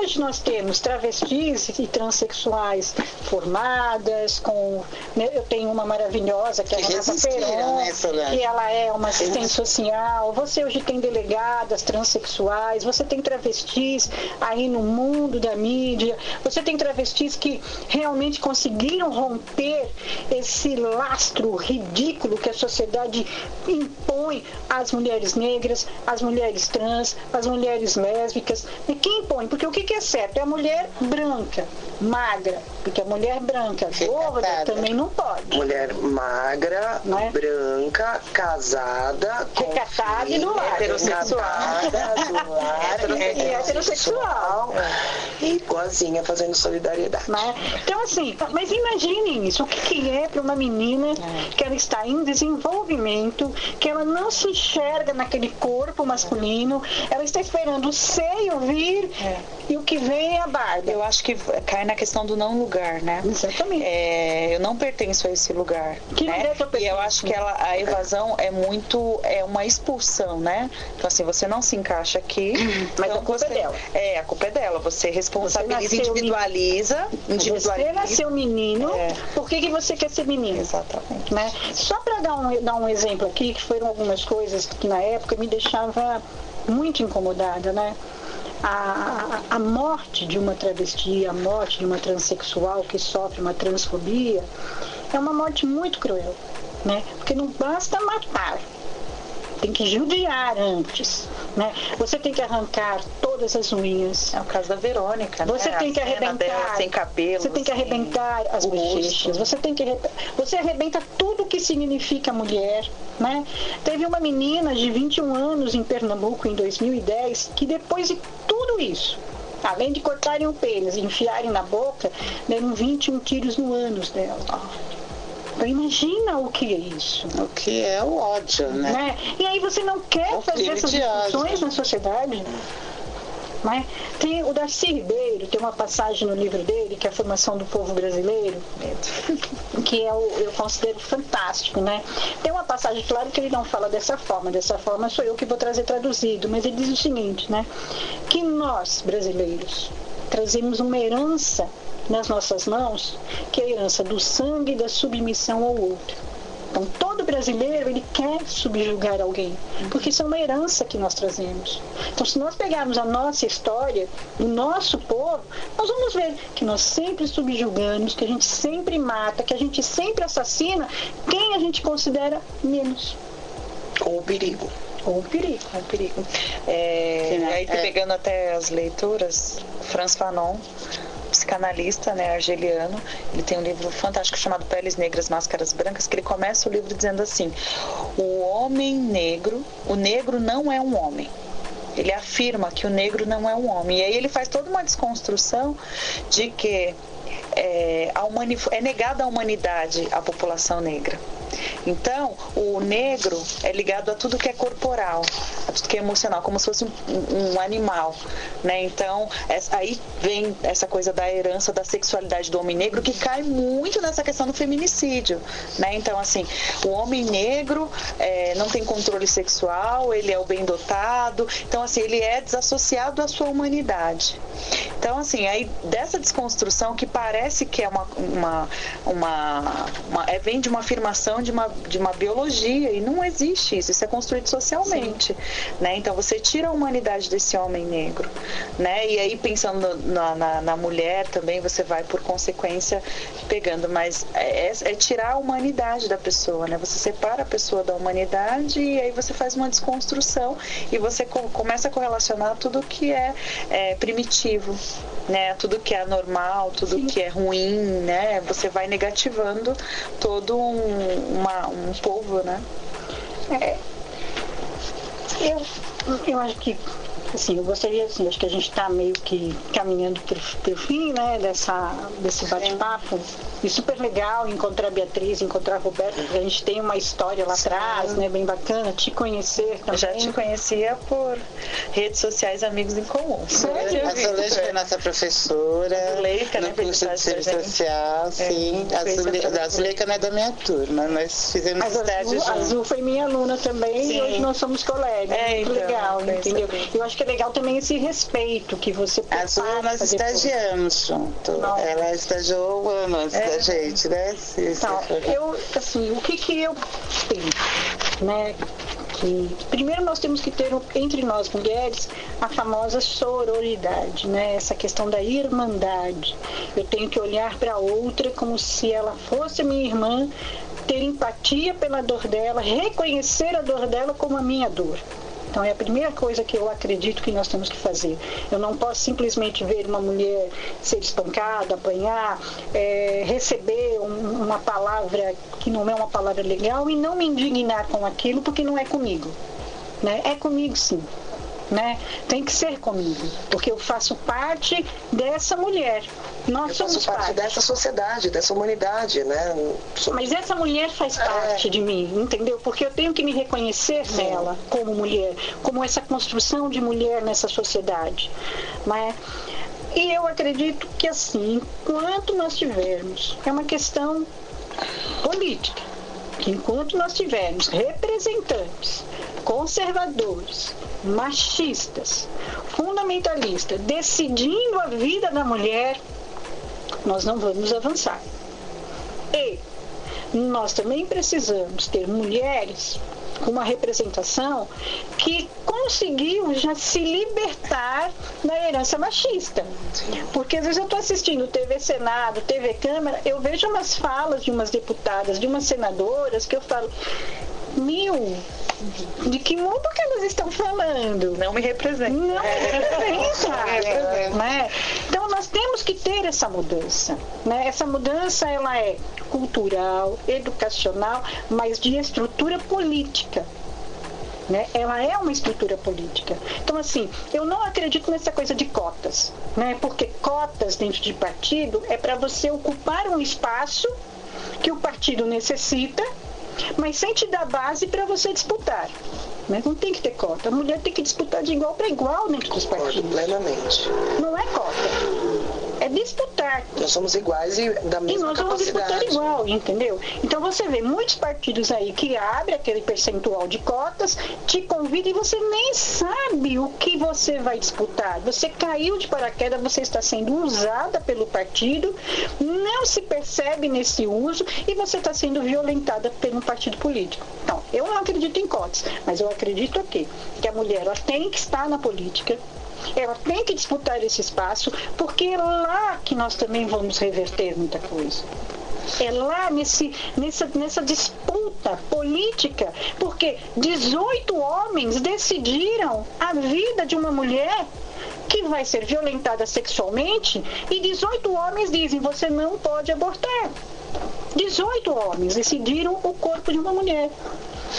Hoje nós temos travestis e transexuais formadas, com. Né, eu tenho uma maravilhosa, que é a Renata Peron, né, que ela é uma assistente social. Você hoje tem delegadas transexuais, você tem travestis aí no mundo da mídia, você tem travestis que realmente conseguiram romper esse lastro ridículo que a sociedade impõe às mulheres negras, às mulheres trans, às mulheres lésbicas. E quem impõe? Porque o que é certo? É a mulher branca, magra, porque a mulher branca, gorda, também não pode. Mulher magra, é? branca, casada, recatada e do lar. Heterossexual. do lar, [LAUGHS] e heterossexual. É. E fazendo solidariedade. Né? Então, assim, mas imaginem isso. O que é para uma menina é. que ela está em desenvolvimento, que ela não se enxerga naquele corpo masculino, ela está esperando o seio vir é. e o que vem é a barba. Eu acho que cai na questão do não lugar, né? Exatamente. É, eu não pertenço a esse lugar. Que né? lugar que eu pertenço? E eu acho que ela, a evasão é muito, é uma expulsão, né? Então assim, você não se encaixa aqui. Mas então a culpa você, é dela. É, a culpa é dela. Você responsabiliza, você individualiza, individualiza. Você nasceu menino, é. por que, que você quer ser menino? Exatamente. Né? Só para dar um, dar um exemplo aqui, que foram algumas coisas que na época me deixava muito incomodada, né? A, a, morte de uma travesti, a morte de uma transexual que sofre uma transfobia, é uma morte muito cruel, né? Porque não basta matar, tem que judiar antes. Né? Você tem que arrancar todas as unhas. É o caso da Verônica. Você né? tem que arrebentar. Sem cabelo. Você tem que arrebentar as bochechas. Você tem que você arrebenta tudo que significa mulher, né? Teve uma menina de 21 anos em Pernambuco em 2010 que depois de tudo isso além de cortarem o pênis e enfiarem na boca, deram 21 tiros no ânus dela. Então imagina o que é isso. O que é o ódio, né? né? E aí você não quer o fazer essas discussões na sociedade. Né? Tem o Darcy Ribeiro, tem uma passagem no livro dele, que é a formação do povo brasileiro, que eu, é eu considero fantástico. Né? Tem uma passagem, claro que ele não fala dessa forma, dessa forma sou eu que vou trazer traduzido, mas ele diz o seguinte, né? que nós, brasileiros, trazemos uma herança nas nossas mãos, que é a herança do sangue e da submissão ao outro. Então, todo brasileiro ele quer subjugar alguém, porque isso é uma herança que nós trazemos. Então, se nós pegarmos a nossa história, o nosso povo, nós vamos ver que nós sempre subjugamos, que a gente sempre mata, que a gente sempre assassina quem a gente considera menos. Com o perigo. Com o perigo. Com o perigo. É, Sim, aí, é. pegando até as leituras, Franz Fanon psicanalista, né, argeliano. Ele tem um livro fantástico chamado Peles Negras, Máscaras Brancas, que ele começa o livro dizendo assim: o homem negro, o negro não é um homem. Ele afirma que o negro não é um homem. E aí ele faz toda uma desconstrução de que é, a é negada a humanidade à população negra. Então, o negro é ligado a tudo que é corporal, a tudo que é emocional, como se fosse um, um animal, né? Então, essa, aí vem essa coisa da herança da sexualidade do homem negro que cai muito nessa questão do feminicídio, né? Então, assim, o homem negro é, não tem controle sexual, ele é o bem dotado, então, assim, ele é desassociado à sua humanidade. Então, assim, aí dessa desconstrução que parece que é uma, uma, uma, uma é, vem de uma afirmação de uma, de uma biologia e não existe isso, isso é construído socialmente, né? Então você tira a humanidade desse homem negro, né? E aí pensando na, na, na mulher também você vai por consequência pegando, mas é, é, é, tirar a humanidade da pessoa, né? Você separa a pessoa da humanidade e aí você faz uma desconstrução e você co começa a correlacionar tudo que é, é primitivo, né? Tudo que é anormal, tudo Sim. que é ruim, né? Você vai negativando todo um, uma, um povo, né? É. Eu, eu acho que assim, eu gostaria, assim, acho que a gente está meio que caminhando para o fim, né, dessa, desse bate-papo. E super legal encontrar a Beatriz, encontrar a Roberta, porque a gente tem uma história lá Sim. atrás, né? Bem bacana, te conhecer também. Eu já te conhecia por redes sociais, amigos em comum. A Zuleika foi nossa professora. A Zuleika, no né? curso de serviço social, é, sim. a, Zuleika, não é da minha turma, nós fizemos estágio juntos. A Azul foi minha aluna também sim. e hoje nós somos colegas. É, Muito então, legal, entendeu? Eu acho que é legal também esse respeito que você A sua nós estagiamos junto. Não. Ela estagiou anos é. da gente, né? Se, então, eu, assim, o que que eu penso, né? Que, primeiro nós temos que ter entre nós mulheres a famosa sororidade, né? Essa questão da irmandade. Eu tenho que olhar para a outra como se ela fosse minha irmã, ter empatia pela dor dela, reconhecer a dor dela como a minha dor. Então é a primeira coisa que eu acredito que nós temos que fazer. Eu não posso simplesmente ver uma mulher ser espancada, apanhar, é, receber um, uma palavra que não é uma palavra legal e não me indignar com aquilo porque não é comigo. Né? É comigo sim né? Tem que ser comigo, porque eu faço parte dessa mulher. Nós eu somos parte, parte dessa sociedade, dessa humanidade, né? Mas essa mulher faz é. parte é. de mim, entendeu? Porque eu tenho que me reconhecer Sim. nela como mulher, como essa construção de mulher nessa sociedade, né? E eu acredito que assim, enquanto nós tivermos, é uma questão política, que enquanto nós tivermos representantes conservadores, machistas, fundamentalistas, decidindo a vida da mulher, nós não vamos avançar. E nós também precisamos ter mulheres com uma representação que conseguiu já se libertar da herança machista. Porque às vezes eu estou assistindo TV Senado, TV Câmara, eu vejo umas falas de umas deputadas, de umas senadoras, que eu falo, mil, de que mundo que elas estão falando? Não me representa. [LAUGHS] Não me representa. né? Então nós temos que ter essa mudança. Né? Essa mudança ela é cultural, educacional, mas de estrutura política. Né? Ela é uma estrutura política. Então, assim, eu não acredito nessa coisa de cotas, né? porque cotas dentro de partido é para você ocupar um espaço que o partido necessita mas sem te dar base para você disputar. Né? Não tem que ter cota. A mulher tem que disputar de igual para igual dentro dos partidos. plenamente. Não é cota é disputar. Nós somos iguais e da mesma E nós vamos disputar igual, entendeu? Então você vê muitos partidos aí que abrem aquele percentual de cotas, te convida e você nem sabe o que você vai disputar. Você caiu de paraquedas, você está sendo usada pelo partido, não se percebe nesse uso e você está sendo violentada pelo partido político. Então, eu não acredito em cotas, mas eu acredito aqui que a mulher ela tem que estar na política, ela tem que disputar esse espaço, porque é lá que nós também vamos reverter muita coisa. É lá nesse, nessa, nessa disputa política, porque 18 homens decidiram a vida de uma mulher que vai ser violentada sexualmente e 18 homens dizem você não pode abortar. 18 homens decidiram o corpo de uma mulher.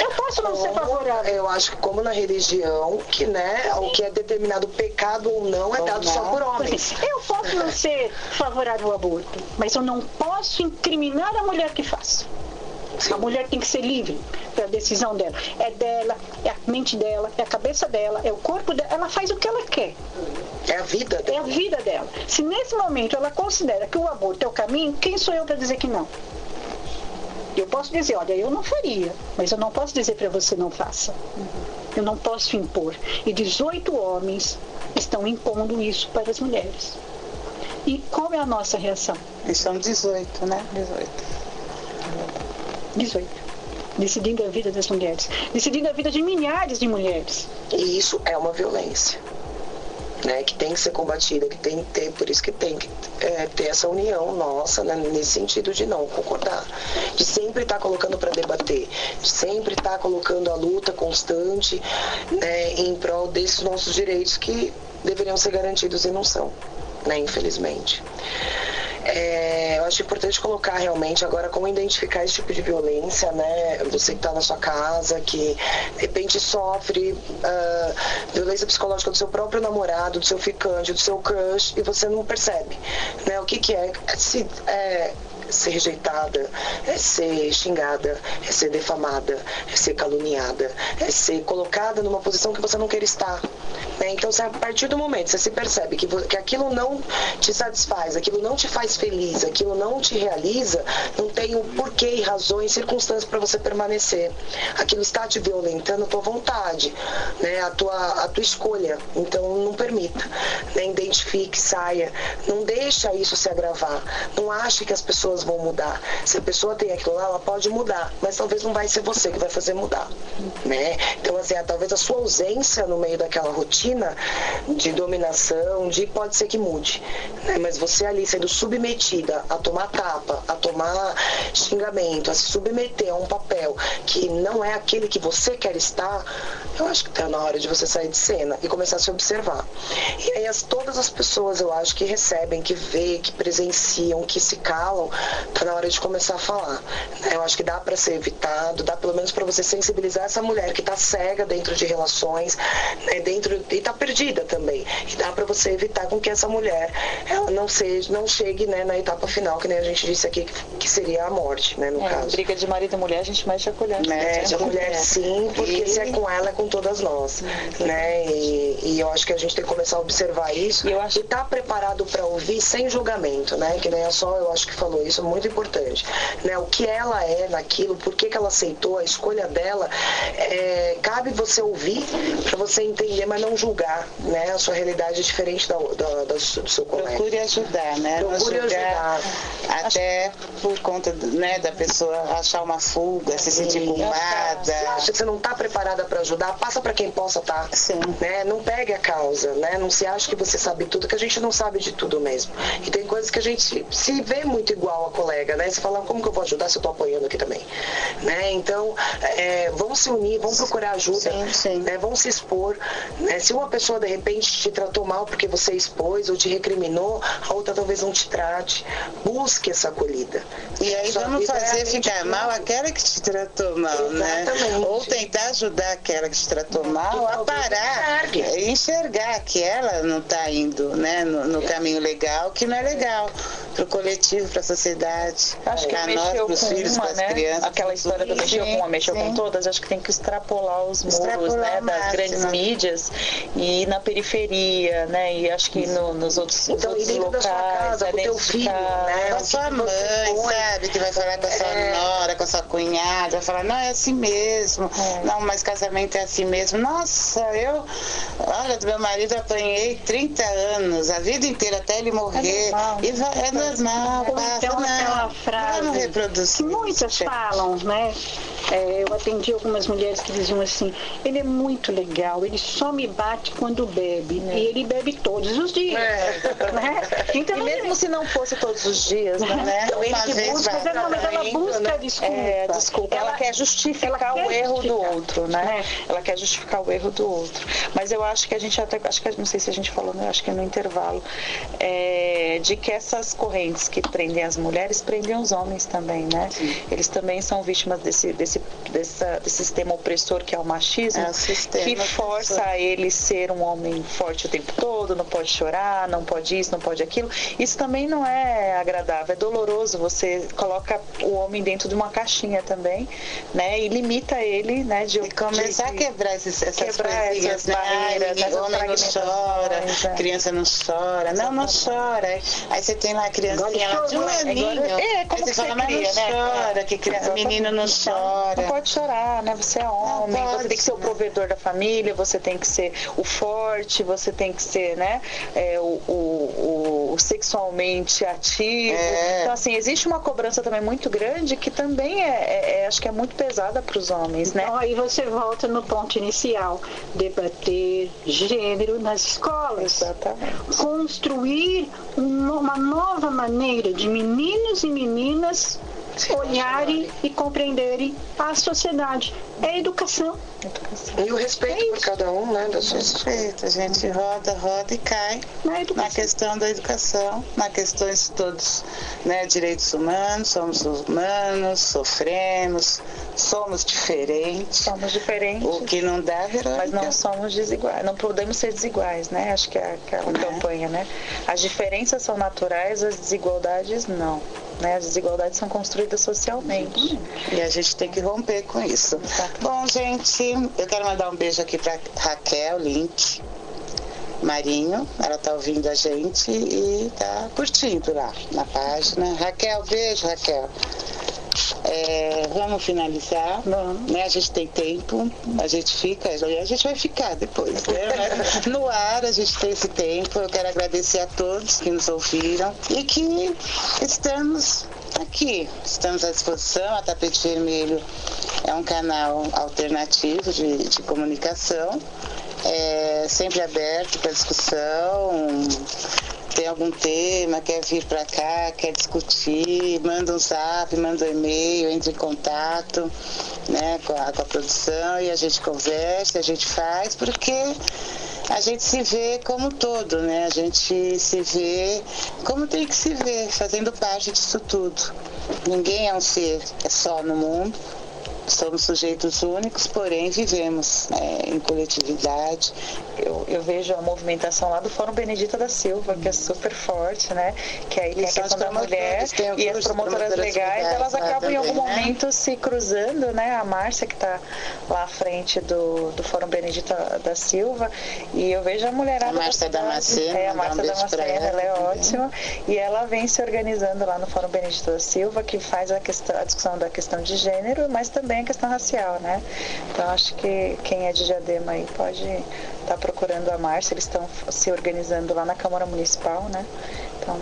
Eu posso não ser favorável. Eu acho que como na religião, que né, o que é determinado pecado ou não é dado só por homens. Eu posso não ser favorável ao aborto, mas eu não posso incriminar a mulher que faz. Sim. A mulher tem que ser livre da decisão dela. É dela, é a mente dela, é a cabeça dela, é o corpo dela. Ela faz o que ela quer. É a vida dela. É a vida dela. Se nesse momento ela considera que o aborto é o caminho, quem sou eu para dizer que não? Eu posso dizer, olha, eu não faria, mas eu não posso dizer para você não faça. Eu não posso impor. E 18 homens estão impondo isso para as mulheres. E qual é a nossa reação? Eles são 18, né? 18. 18. Decidindo a vida das mulheres. Decidindo a vida de milhares de mulheres. E isso é uma violência né, que tem que ser combatida, que tem que ter, por isso que tem que é, ter essa união nossa, né, nesse sentido de não concordar, de sempre estar tá colocando para debater, de sempre estar tá colocando a luta constante né, em prol desses nossos direitos que deveriam ser garantidos e não são, né, infelizmente. É, eu acho importante colocar realmente agora como identificar esse tipo de violência, né? Você que está na sua casa, que de repente sofre uh, violência psicológica do seu próprio namorado, do seu ficante, do seu crush, e você não percebe. Né? O que, que é? Se, é ser rejeitada, é ser xingada, é ser defamada, é ser caluniada, é ser colocada numa posição que você não quer estar. Né? Então, se a partir do momento você se percebe que, que aquilo não te satisfaz, aquilo não te faz feliz, aquilo não te realiza, não tem o um porquê razões, circunstâncias para você permanecer. Aquilo está te violentando a tua vontade, né? a, tua, a tua escolha. Então, não permita. Né? Identifique, saia. Não deixa isso se agravar. Não ache que as pessoas vão mudar. Se a pessoa tem aquilo lá, ela pode mudar, mas talvez não vai ser você que vai fazer mudar. Né? Então, assim, talvez a sua ausência no meio daquela rotina de dominação, de pode ser que mude. Né? Mas você ali sendo submetida a tomar tapa, a tomar xingamento, a se submeter a um papel que não é aquele que você quer estar, eu acho que está na hora de você sair de cena e começar a se observar. E aí as, todas as pessoas, eu acho, que recebem, que vê, que presenciam, que se calam, está na hora de começar a falar. Eu acho que dá para ser evitado, dá pelo menos para você sensibilizar essa mulher que está cega dentro de relações, né, dentro e está perdida também. E dá para você evitar com que essa mulher ela não seja, não chegue né, na etapa final, que nem a gente disse aqui, que seria a morte, né, no é, caso. Briga de marido e mulher, a gente mexe a colher. Mexe a colher, sim, porque e... se é com ela, é com todas nós. Né? E, e, eu acho que a gente tem que começar a observar isso e acho... estar tá preparado para ouvir sem julgamento, né? Que nem a Sol, eu acho que falou isso, é muito importante. Né? O que ela é naquilo, por que, que ela aceitou, a escolha dela, é, cabe você ouvir para você entender, mas não julgar, né? A sua realidade é diferente da, da, da do seu colega. Procure ajudar, né? Procure ajudar. Até por conta né, da pessoa achar uma fuga, se sentir culpada. Você acha que você não está preparada para ajudar? Passa para quem possa estar. Tá, Sim. Né? Não pegue a causa, né? Não se acha que você sabe tudo, que a gente não sabe de tudo mesmo. E tem coisas que a gente se vê muito igual a colega, né? Você fala, como que eu vou ajudar se eu estou apoiando aqui também? Né? Então, é, vamos se unir, vamos procurar ajuda, sim, sim. Né? vamos se expor. Né? Se uma pessoa de repente te tratou mal porque você expôs ou te recriminou, a outra talvez não te trate. Busque essa acolhida. E aí Sua vamos fazer é ficar mal aquela que te tratou mal, né? Exatamente. né? Ou tentar ajudar aquela que te tratou mal a parar e enxergar que ela não está indo né, no, no, caminho legal, que não é legal para o coletivo, para a sociedade, acho que para nós, para os filhos, as né? crianças. Aquela história do mexeu com uma, mexeu sim. com todas, acho que tem que extrapolar os muros extrapolar né, das grandes mídias e ir na periferia, né? E acho que no, nos outros, então, nos outros locais, casa, é com teu filho, né? Com a sua mãe, sabe? Que vai falar com a sua é. nora, com a sua cunhada, vai falar, não, é assim mesmo. É. Não, mas casamento é assim mesmo. Nossa, eu, olha, do meu marido apanhei 30 anos, a vida inteira até ele morrer. É normal, e vai, é normal, então, não. aquela frase vamos reproduzir. que muitas falam, né? É, eu atendi algumas mulheres que diziam assim, ele é muito legal, ele só me bate quando bebe. É. E ele bebe todos os dias. É. [LAUGHS] Né? Então, e mesmo se não fosse todos os dias, né? Então, ele que busca, mas ela, mas ela busca né? desculpa. É, desculpa. Ela, ela, quer justificar ela o quer erro justificar. do outro, né? É. Ela quer justificar o erro do outro. Mas eu acho que a gente até, acho que não sei se a gente falou, né? acho que no intervalo, é, de que essas correntes que prendem as mulheres prendem os homens também, né? Sim. Eles também são vítimas desse, desse, dessa, desse sistema opressor que é o machismo, é que força a ele ser um homem forte o tempo todo, não pode chorar, não pode isso, não pode aquilo. Isso também não é agradável, é doloroso. Você coloca o homem dentro de uma caixinha também, né? E limita ele, né? De, e começar de, a quebrar esses, essas quebrar coisinhas, essas barreiras, né? homem não chora, é. criança não chora, não, não chora. Aí você tem lá a criancinha lá de um aninho. É, como aí você, fala, mas não né? chora, que criança, menino não chora. Não pode chorar, né? Você é homem, você tem que ser o provedor da família, você tem que ser o forte, você tem que ser, né? É, o, o, o, sexualmente ativo. É. Então, assim, existe uma cobrança também muito grande que também é, é, é acho que é muito pesada para os homens, né? Então, aí você volta no ponto inicial, debater gênero nas escolas. Exatamente. Construir uma nova maneira de meninos e meninas olharem e compreenderem a sociedade. É educação. E o respeito é por cada um, né? Das respeito. A gente roda, roda e cai na, na, questão da educação, na questões de todos, né? Direitos humanos, somos humanos, sofremos, somos diferentes. Somos diferentes. O que não dá, Verônica. Mas não somos desiguais. Não podemos ser desiguais, né? Acho que é aquela né? campanha, né? As diferenças são naturais, as desigualdades não. Né? As desigualdades são construídas socialmente. E a gente tem que romper com isso. Exatamente. Bom, gente, eu quero mandar um beijo aqui para Raquel Link, Marinho, ela tá ouvindo a gente e tá curtindo lá na página. Raquel, beijo, Raquel. É, vamos finalizar, né? A gente tem tempo, a gente fica, a gente vai ficar depois, né? No ar a gente tem esse tempo. Eu quero agradecer a todos que nos ouviram e que estamos aqui, estamos à disposição. A Tapete Vermelho é um canal alternativo de, de comunicação, é sempre aberto para discussão tem algum tema, quer vir para cá, quer discutir, manda um zap, manda um e-mail, entre em contato né, com, a, com a produção e a gente conversa, a gente faz, porque a gente se vê como todo, né? A gente se vê como tem que se ver, fazendo parte disso tudo. Ninguém é um ser é só no mundo, somos sujeitos únicos, porém vivemos é, em coletividade. Eu, eu, vejo a movimentação lá do Fórum Benedita da Silva, que é super forte, né? Que aí tem a questão da mulher e as promotoras legais, elas acabam também, em algum né? momento se cruzando, né? A Márcia que está lá à frente do, do Fórum Benedita da Silva e eu vejo a mulherada... A Márcia Damasceno. É, a Márcia um Damasceno, ela, ela é ótima e ela vem se organizando lá no Fórum Benedita da Silva, que faz a, questão, a discussão da questão de gênero, mas também também a questão racial, né? Então acho que quem é de Diadema aí pode estar tá procurando a Márcia, eles estão se organizando lá na Câmara Municipal, né? Então,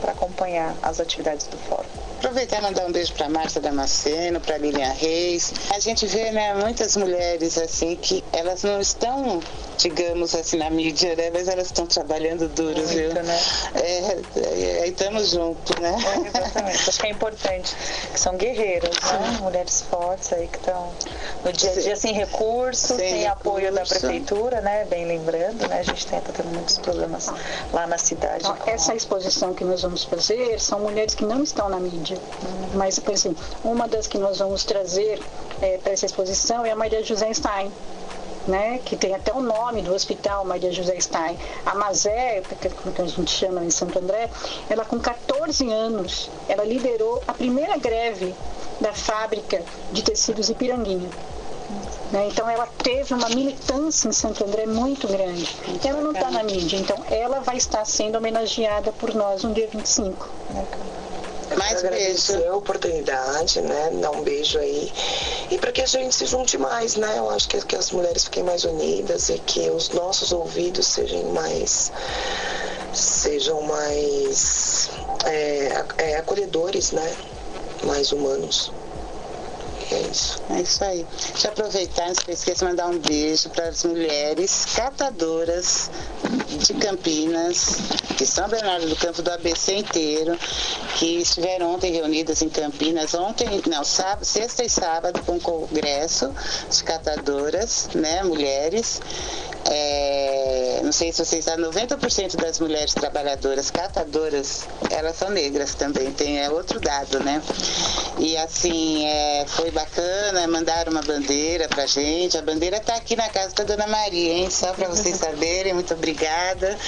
para acompanhar as atividades do fórum. Aproveitar e mandar um beijo para Márcia Damasceno, para Lilian Reis. A gente vê né, muitas mulheres assim que elas não estão, digamos assim, na mídia, né? Mas elas estão trabalhando duro, Muito, viu? Né? É, é, aí estamos juntos, né? É, exatamente. Acho que é importante. Que são guerreiras, né? Mulheres fortes aí que estão no dia a dia sem recursos, sem, sem recurso. apoio da prefeitura, né? Bem lembrando, né? A gente está tendo muitos problemas lá na cidade. Então, com... Essa exposição que nós vamos fazer são mulheres que não estão na mídia mas, por exemplo, uma das que nós vamos trazer é, para essa exposição é a Maria José Stein. Né, que tem até o nome do hospital Maria José Stein. A Mazé, como a gente chama em Santo André, ela com 14 anos, ela liderou a primeira greve da fábrica de tecidos Ipiranguinha. Né? Então ela teve uma militância em Santo André muito grande. Ela não está na mídia, então ela vai estar sendo homenageada por nós no dia 25. Mais agradecer beijo. a oportunidade, né? Dar um beijo aí. E para que a gente se junte mais, né? Eu acho que, que as mulheres fiquem mais unidas e que os nossos ouvidos sejam mais sejam mais é, é, acolhedores, né? Mais humanos. É isso. É isso aí. Deixa eu aproveitar, não se esqueça de mandar um beijo para as mulheres catadoras de Campinas, de São Bernardo do Campo do ABC inteiro, que estiveram ontem reunidas em Campinas, ontem, não, sábado, sexta e sábado, com congresso de catadoras, né, mulheres. É, não sei se vocês sabem, 90% das mulheres trabalhadoras catadoras, elas são negras também, tem é outro dado, né? E assim, é, foi bacana, mandaram uma bandeira pra gente. A bandeira tá aqui na casa da Dona Maria, hein? Só para vocês [LAUGHS] saberem, muito obrigada.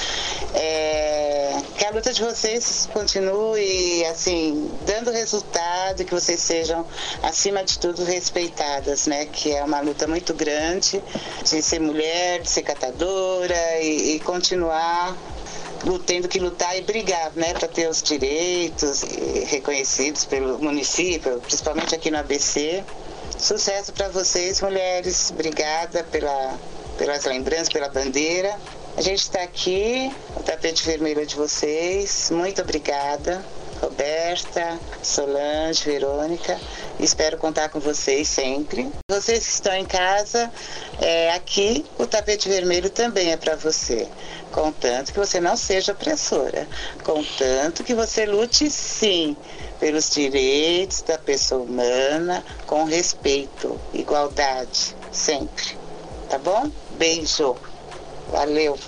É, que a luta de vocês continue, assim, dando resultado, que vocês sejam, acima de tudo, respeitadas, né? Que é uma luta muito grande de ser mulher, de ser catadora e, e continuar tendo que lutar e brigar, né, para ter os direitos reconhecidos pelo município, principalmente aqui no ABC. Sucesso para vocês, mulheres. Obrigada pela, pelas lembranças, pela bandeira. A gente está aqui, o tapete vermelho de vocês. Muito obrigada. Roberta, Solange, Verônica. Espero contar com vocês sempre. Vocês que estão em casa, é, aqui o tapete vermelho também é para você. Contanto que você não seja opressora. Contanto que você lute sim pelos direitos da pessoa humana com respeito, igualdade, sempre. Tá bom? Beijo. Valeu.